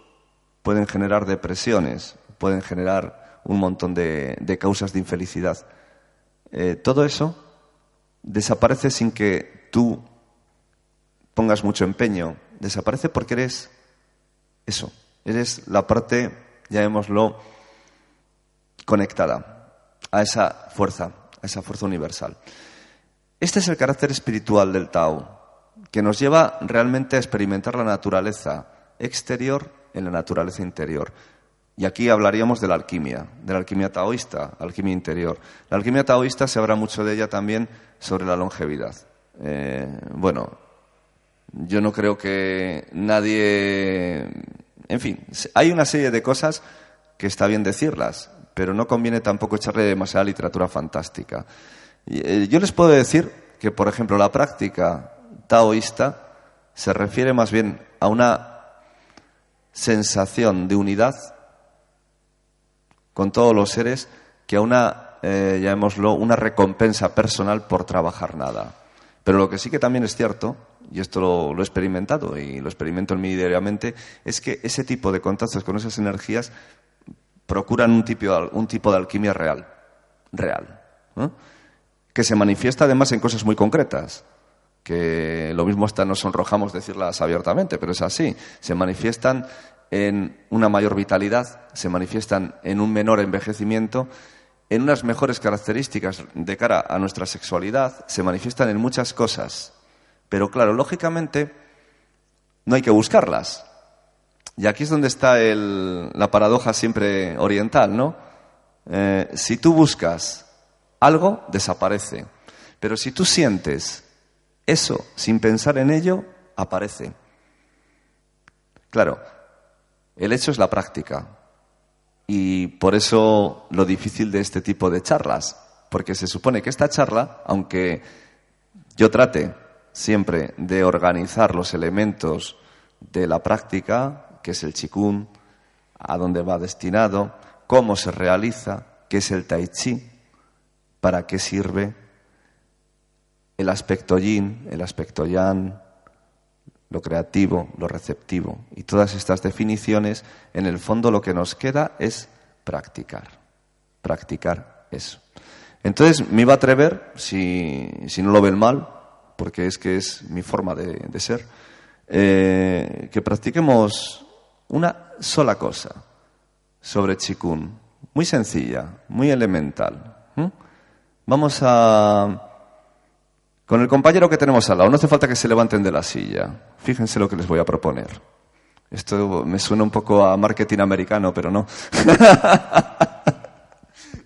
pueden generar depresiones, pueden generar un montón de, causas de infelicidad. Eh, todo eso desaparece sin que tú pongas mucho empeño. Desaparece porque eres eso. Eres la parte, llamémoslo, conectada a esa fuerza, a esa fuerza universal. Este es el carácter espiritual del Tao, que nos lleva realmente a experimentar la naturaleza exterior en la naturaleza interior. Y aquí hablaríamos de la alquimia, de la alquimia taoísta, alquimia interior. La alquimia taoísta se habla mucho de ella también sobre la longevidad. Eh, bueno, yo no creo que nadie. En fin, hay una serie de cosas que está bien decirlas pero no conviene tampoco echarle demasiada literatura fantástica. Eh, yo les puedo decir que, por ejemplo, la práctica taoísta se refiere más bien a una sensación de unidad con todos los seres que a una, eh, llamémoslo, una recompensa personal por trabajar nada. Pero lo que sí que también es cierto, y esto lo, he experimentado y lo experimento en mí diariamente, es que ese tipo de contactos con esas energías procuran un tipo, un tipo de alquimia real, real, que se manifiesta además en cosas muy concretas, que lo mismo hasta nos sonrojamos decirlas abiertamente, pero es así, se manifiestan en una mayor vitalidad, se manifiestan en un menor envejecimiento, en unas mejores características de cara a nuestra sexualidad, se manifiestan en muchas cosas. Pero claro, lógicamente no hay que buscarlas. Y aquí es donde está la paradoja siempre oriental, ¿no? Eh, si tú buscas algo, desaparece. Pero si tú sientes eso sin pensar en ello, aparece. Claro, el hecho es la práctica. Y por eso lo difícil de este tipo de charlas, porque se supone que esta charla, aunque yo trate siempre de organizar los elementos de la práctica, que es el chikun, a dónde va destinado, cómo se realiza, qué es el tai chi, para qué sirve, el aspecto yin, el aspecto yang, lo creativo, lo receptivo. Y todas estas definiciones, en el fondo lo que nos queda es practicar, practicar eso. Entonces me iba a atrever, si, no lo ven mal, porque es que es mi forma de, ser, eh, que practiquemos una sola cosa sobre Chikun, muy sencilla, muy elemental. Vamos a con el compañero que tenemos al lado, no hace falta que se levanten de la silla. Fíjense lo que les voy a proponer. Esto me suena un poco a marketing americano, pero no. [laughs]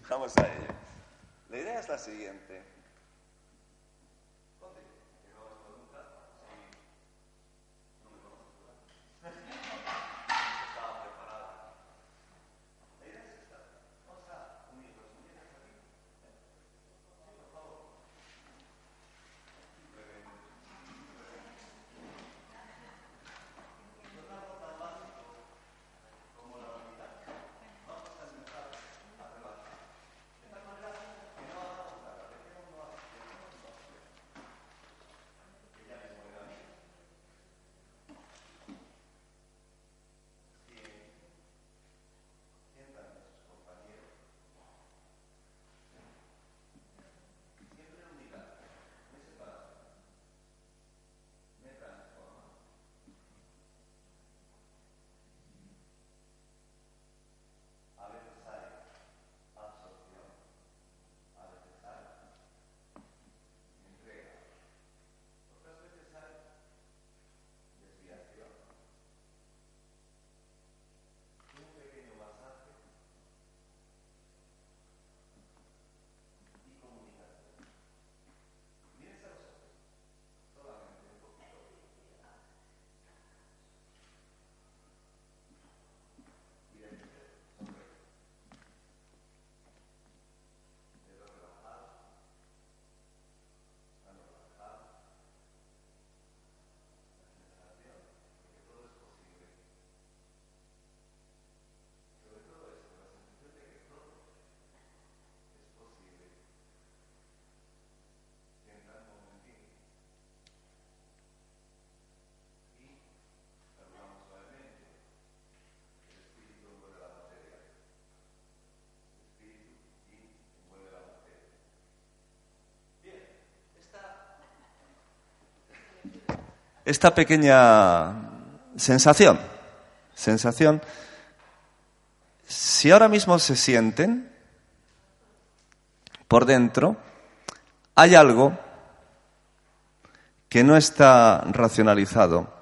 Vamos a ello. La idea es la siguiente. Esta pequeña sensación, sensación, si ahora mismo se sienten por dentro, hay algo que no está racionalizado,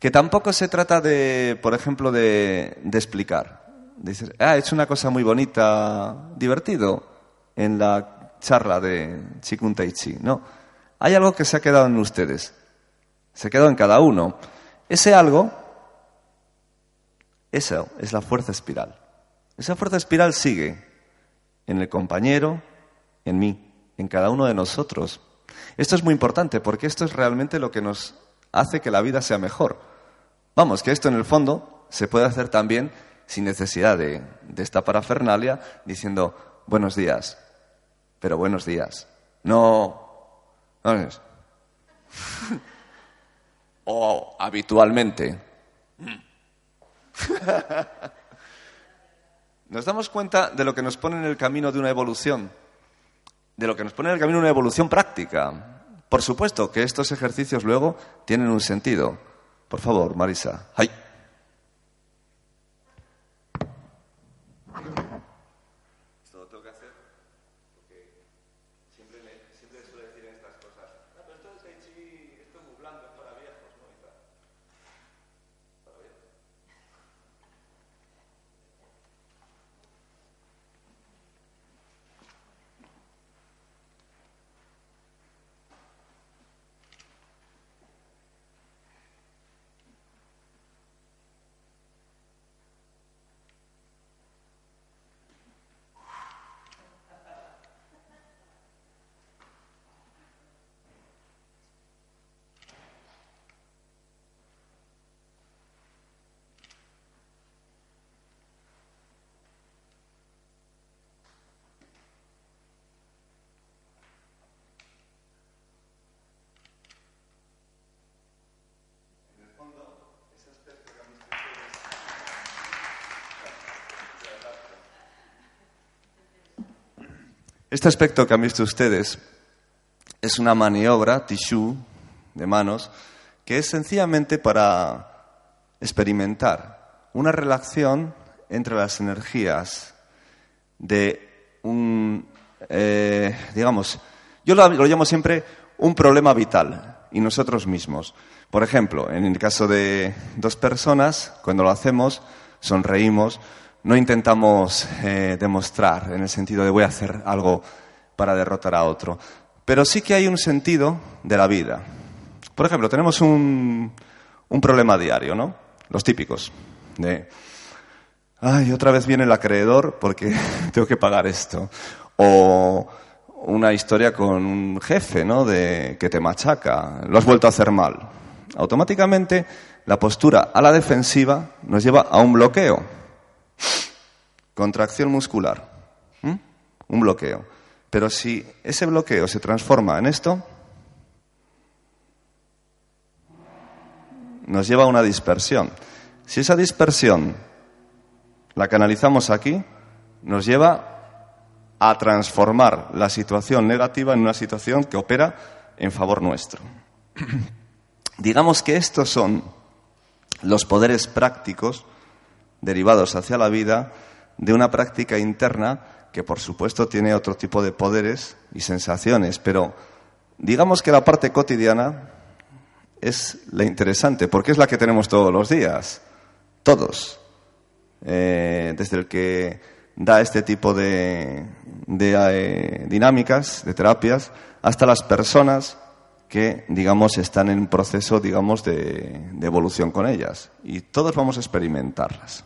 que tampoco se trata de, por ejemplo, de, explicar. Dices, ah, es una cosa muy bonita, divertido en la charla de Chikun Chi. No, hay algo que se ha quedado en ustedes se quedó en cada uno. Ese algo, eso es la fuerza espiral. Esa fuerza espiral sigue en el compañero, en mí, en cada uno de nosotros. Esto es muy importante porque esto es realmente lo que nos hace que la vida sea mejor. Vamos, que esto en el fondo se puede hacer también sin necesidad de, esta parafernalia diciendo buenos días, pero buenos días. No, no es. O habitualmente. [laughs] nos damos cuenta de lo que nos pone en el camino de una evolución, de lo que nos pone en el camino de una evolución práctica. Por supuesto que estos ejercicios luego tienen un sentido. Por favor, Marisa. ¡Ay! Este aspecto que han visto ustedes es una maniobra, tissue, de manos, que es sencillamente para experimentar una relación entre las energías de un, eh, digamos, yo lo llamo siempre un problema vital y nosotros mismos. Por ejemplo, en el caso de dos personas, cuando lo hacemos, sonreímos, no intentamos eh, demostrar en el sentido de voy a hacer algo para derrotar a otro, pero sí que hay un sentido de la vida. Por ejemplo, tenemos un, un problema diario, ¿no? Los típicos. De, ay, otra vez viene el acreedor porque [laughs] tengo que pagar esto. O una historia con un jefe, ¿no? De que te machaca, lo has vuelto a hacer mal. Automáticamente la postura a la defensiva nos lleva a un bloqueo. Contracción muscular. Un bloqueo. Pero si ese bloqueo se transforma en esto, nos lleva a una dispersión. Si esa dispersión la canalizamos aquí, nos lleva a transformar la situación negativa en una situación que opera en favor nuestro. [clears throat] Digamos que estos son los poderes prácticos derivados hacia la vida de una práctica interna que por supuesto tiene otro tipo de poderes y sensaciones, pero digamos que la parte cotidiana es la interesante, porque es la que tenemos todos los días, todos, eh, desde el que da este tipo de, eh, dinámicas, de terapias, hasta las personas que, digamos, están en un proceso, digamos, de, de evolución con ellas. Y todos vamos a experimentarlas.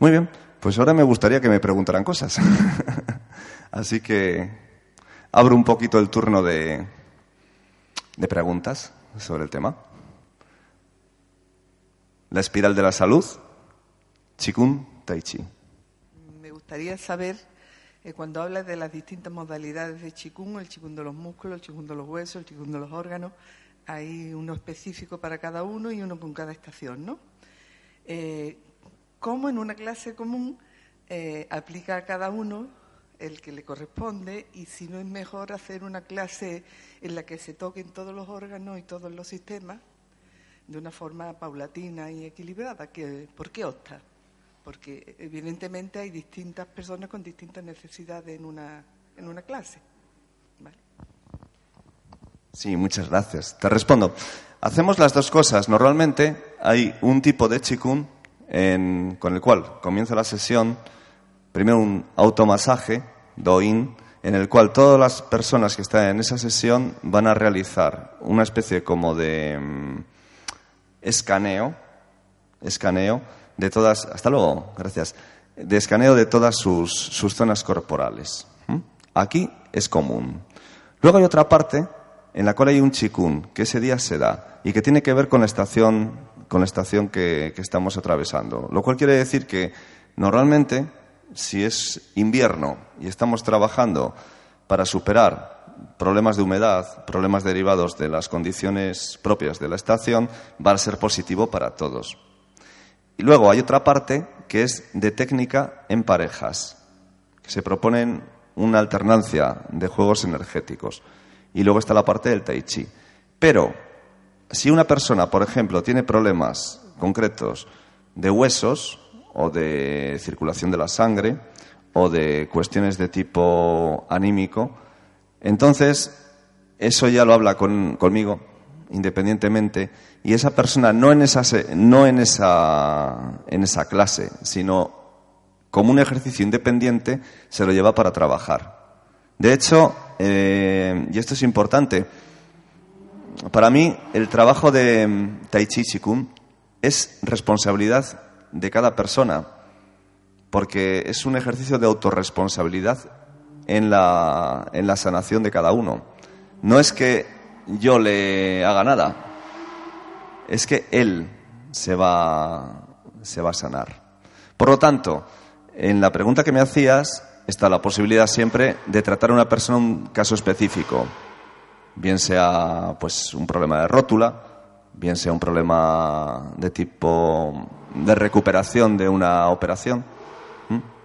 Muy bien, pues ahora me gustaría que me preguntaran cosas. [laughs] Así que abro un poquito el turno de, de preguntas sobre el tema. La espiral de la salud, Chikun Tai Chi. Me gustaría saber, eh, cuando hablas de las distintas modalidades de Chikun, el Chikun de los músculos, el Chikun de los huesos, el Chikun de los órganos, hay uno específico para cada uno y uno con cada estación, ¿no? Eh, ¿Cómo en una clase común eh, aplica a cada uno el que le corresponde y si no es mejor hacer una clase en la que se toquen todos los órganos y todos los sistemas de una forma paulatina y equilibrada. ¿Por qué opta? Porque evidentemente hay distintas personas con distintas necesidades en una, en una clase. Sí, muchas gracias. Te respondo. Hacemos las dos cosas. Normalmente hay un tipo de chikun con el cual comienza la sesión, primero un automasaje, do-in, en el cual todas las personas que están en esa sesión van a realizar una especie como de mm, escaneo, escaneo de todas, hasta luego, gracias, de escaneo de todas sus, sus zonas corporales. Aquí es común. Luego hay otra parte en la cual hay un chikun que ese día se da y que tiene que ver con la estación, con la estación que, estamos atravesando. Lo cual quiere decir que normalmente, si es invierno y estamos trabajando para superar problemas de humedad, problemas derivados de las condiciones propias de la estación, va a ser positivo para todos. Y luego hay otra parte que es de técnica en parejas, que se proponen una alternancia de juegos energéticos. Y luego está la parte del tai chi. Pero si una persona, por ejemplo, tiene problemas concretos de huesos o de circulación de la sangre o de cuestiones de tipo anímico, entonces, eso ya lo habla conmigo independientemente y esa persona no en esa, no en esa, en esa clase, sino como un ejercicio independiente, se lo lleva para trabajar. De hecho, eh, y esto es importante, para mí el trabajo de mm, Tai Chi Chikun es responsabilidad de cada persona, porque es un ejercicio de autorresponsabilidad en la, en la sanación de cada uno. No es que yo le haga nada, es que él se va, se va a sanar. Por lo tanto, en la pregunta que me hacías está la posibilidad siempre de tratar a una persona un caso específico, bien sea pues un problema de rótula, bien sea un problema de tipo de recuperación de una operación.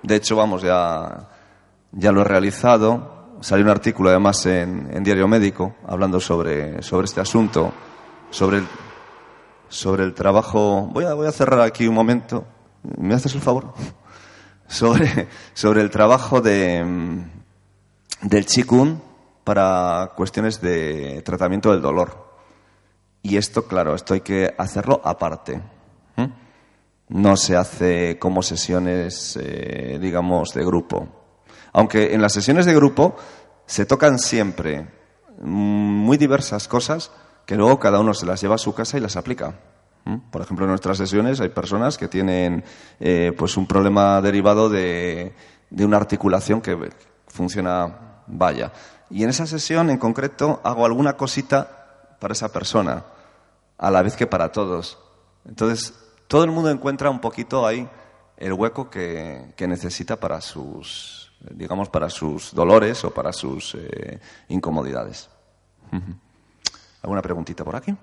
De hecho, vamos, ya ya lo he realizado salió un artículo además en, Diario Médico hablando sobre, sobre este asunto, sobre el, sobre el trabajo. Voy a, voy a cerrar aquí un momento. ¿Me haces el favor? [laughs] Sobre, sobre el trabajo de, del Qigong para cuestiones de tratamiento del dolor. Y esto, claro, esto hay que hacerlo aparte. No se hace como sesiones, eh, digamos, de grupo. Aunque en las sesiones de grupo se tocan siempre muy diversas cosas que luego cada uno se las lleva a su casa y las aplica. Por ejemplo, en nuestras sesiones hay personas que tienen eh, pues un problema derivado de, de una articulación que funciona vaya. Y en esa sesión en concreto hago alguna cosita para esa persona, a la vez que para todos. Entonces, todo el mundo encuentra un poquito ahí el hueco que, necesita para sus, digamos, para sus dolores o para sus eh, incomodidades. [laughs] ¿Alguna preguntita por aquí?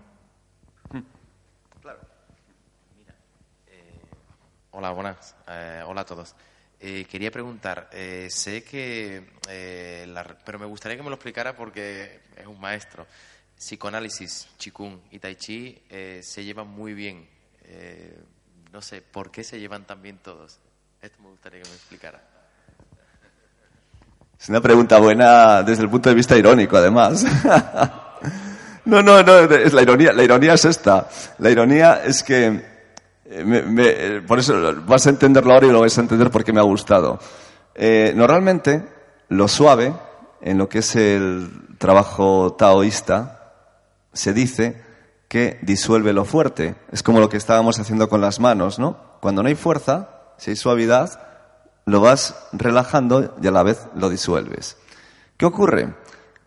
Eh, hola, buenas. Eh, hola a todos. Quería preguntar, sé que, pero me gustaría que me lo explicara porque es un maestro. Psicoanálisis, Qigong y Tai Chi se llevan muy bien eh, no sé, ¿por qué se llevan tan bien todos? Esto me gustaría que me explicara. Es una pregunta buena desde el punto de vista irónico, además. [laughs] no, no, no, es la ironía, la ironía es esta. La ironía es que, eh, por eso vas a entenderlo ahora y lo vais a entender porque me ha gustado. Eh, normalmente, lo suave, en lo que es el trabajo taoísta, se dice que disuelve lo fuerte. Es como lo que estábamos haciendo con las manos, ¿no? Cuando no hay fuerza, si hay suavidad, lo vas relajando y a la vez lo disuelves. ¿Qué ocurre?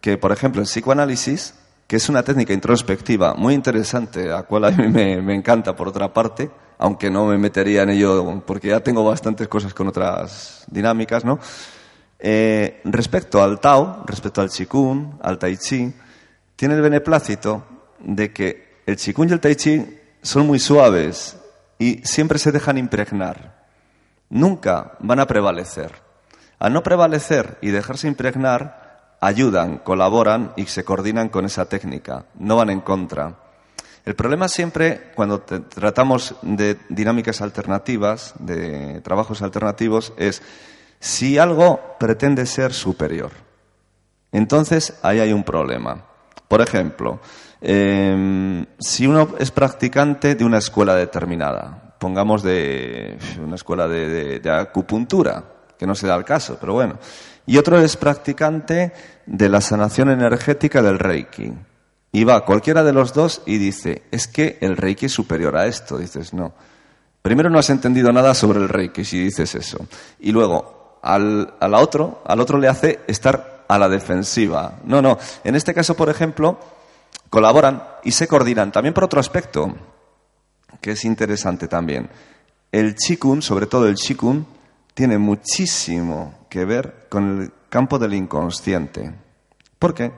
Que, por ejemplo, en psicoanálisis, que es una técnica introspectiva muy interesante, a cual a mí me, encanta por otra parte, aunque no me metería en ello porque ya tengo bastantes cosas con otras dinámicas, ¿no? Eh, respecto al Tao, respecto al Qigong, al Tai Chi, tiene el beneplácito de que el Qigong y el Tai Chi son muy suaves y siempre se dejan impregnar. Nunca van a prevalecer. Al no prevalecer y dejarse impregnar, ayudan, colaboran y se coordinan con esa técnica. No van en contra. El problema siempre, cuando tratamos de dinámicas alternativas, de trabajos alternativos, es si algo pretende ser superior. Entonces, ahí hay un problema. Por ejemplo, Em, si uno es practicante de una escuela determinada, pongamos de una escuela de, acupuntura, que no se da el caso, pero bueno, y otro es practicante de la sanación energética del Reiki, y va cualquiera de los dos y dice, es que el Reiki es superior a esto, dices, no. Primero no has entendido nada sobre el Reiki si dices eso. Y luego, al, al otro, al otro le hace estar a la defensiva. No, no. En este caso, por ejemplo, colaboran y se coordinan. También por otro aspecto, que es interesante también. El chikun, sobre todo el chikun, tiene muchísimo que ver con el campo del inconsciente. ¿Por qué?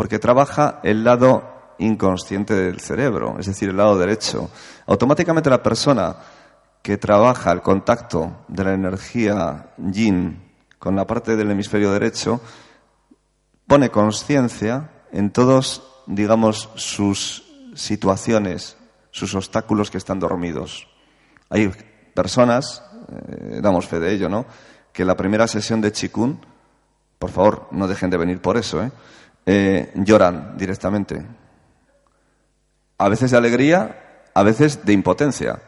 Porque trabaja el lado inconsciente del cerebro, es decir, el lado derecho. Automáticamente la persona que trabaja el contacto de la energía yin con la parte del hemisferio derecho pone conciencia en todos digamos, sus situaciones, sus obstáculos que están dormidos. Hay personas, eh, damos fe de ello, ¿no? Que la primera sesión de Chikun, por favor, no dejen de venir por eso, ¿eh? ¿Eh? lloran directamente. A veces de alegría, a veces de impotencia.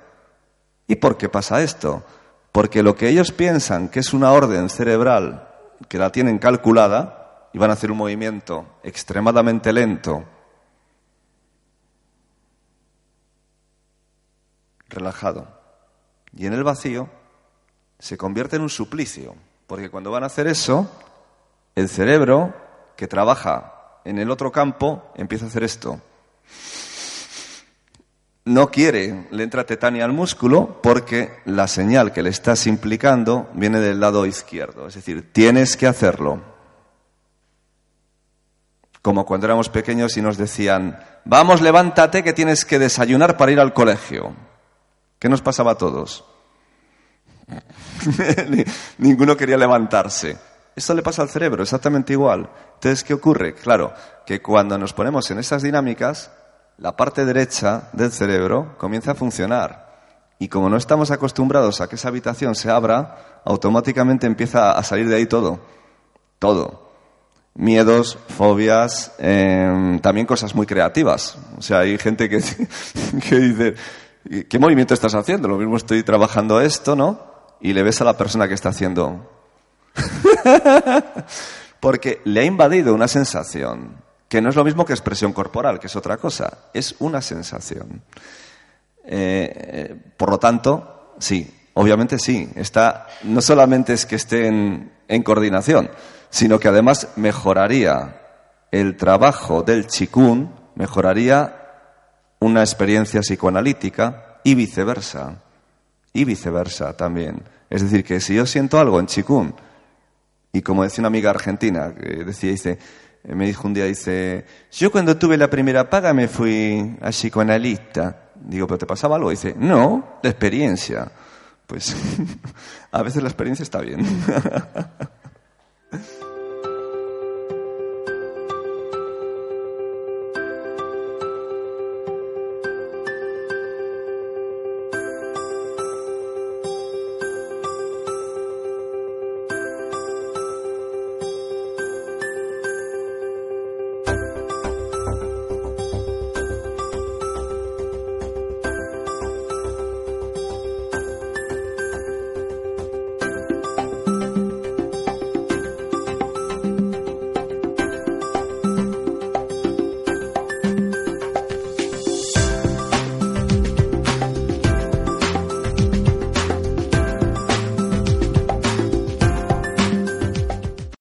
¿Y por qué pasa esto? Porque lo que ellos piensan que es una orden cerebral, que la tienen calculada, y van a hacer un movimiento extremadamente lento, relajado. Y en el vacío se convierte en un suplicio, porque cuando van a hacer eso, el cerebro que trabaja en el otro campo empieza a hacer esto. No quiere, le entra tetania al músculo porque la señal que le estás implicando viene del lado izquierdo. Es decir, tienes que hacerlo. Como cuando éramos pequeños y nos decían, vamos, levántate que tienes que desayunar para ir al colegio. ¿Qué nos pasaba a todos? [laughs] Ninguno quería levantarse. Esto le pasa al cerebro exactamente igual. Entonces, ¿qué ocurre? Claro, que cuando nos ponemos en esas dinámicas, la parte derecha del cerebro comienza a funcionar. Y como no estamos acostumbrados a que esa habitación se abra, automáticamente empieza a salir de ahí todo. Todo. Miedos, fobias, em, también cosas muy creativas. O sea, hay gente que, [laughs] que dice, ¿qué movimiento estás haciendo? Lo mismo estoy trabajando esto, ¿no? Y le ves a la persona que está haciendo. [laughs] Porque le ha invadido una sensación que no es lo mismo que expresión corporal, que es otra cosa, es una sensación. Eh, eh, por lo tanto, sí, obviamente sí, está, no solamente es que esté en, en coordinación, sino que además mejoraría el trabajo del chikun, mejoraría una experiencia psicoanalítica y viceversa. Y viceversa también. Es decir, que si yo siento algo en chikun, y como decía una amiga argentina, que decía, dice, eh, me dijo un día, dice, yo cuando tuve la primera paga me fui a psicoanalista. Digo, ¿pero te pasaba algo? Dice, no, la experiencia. Pues [laughs] a veces la experiencia está bien. [laughs]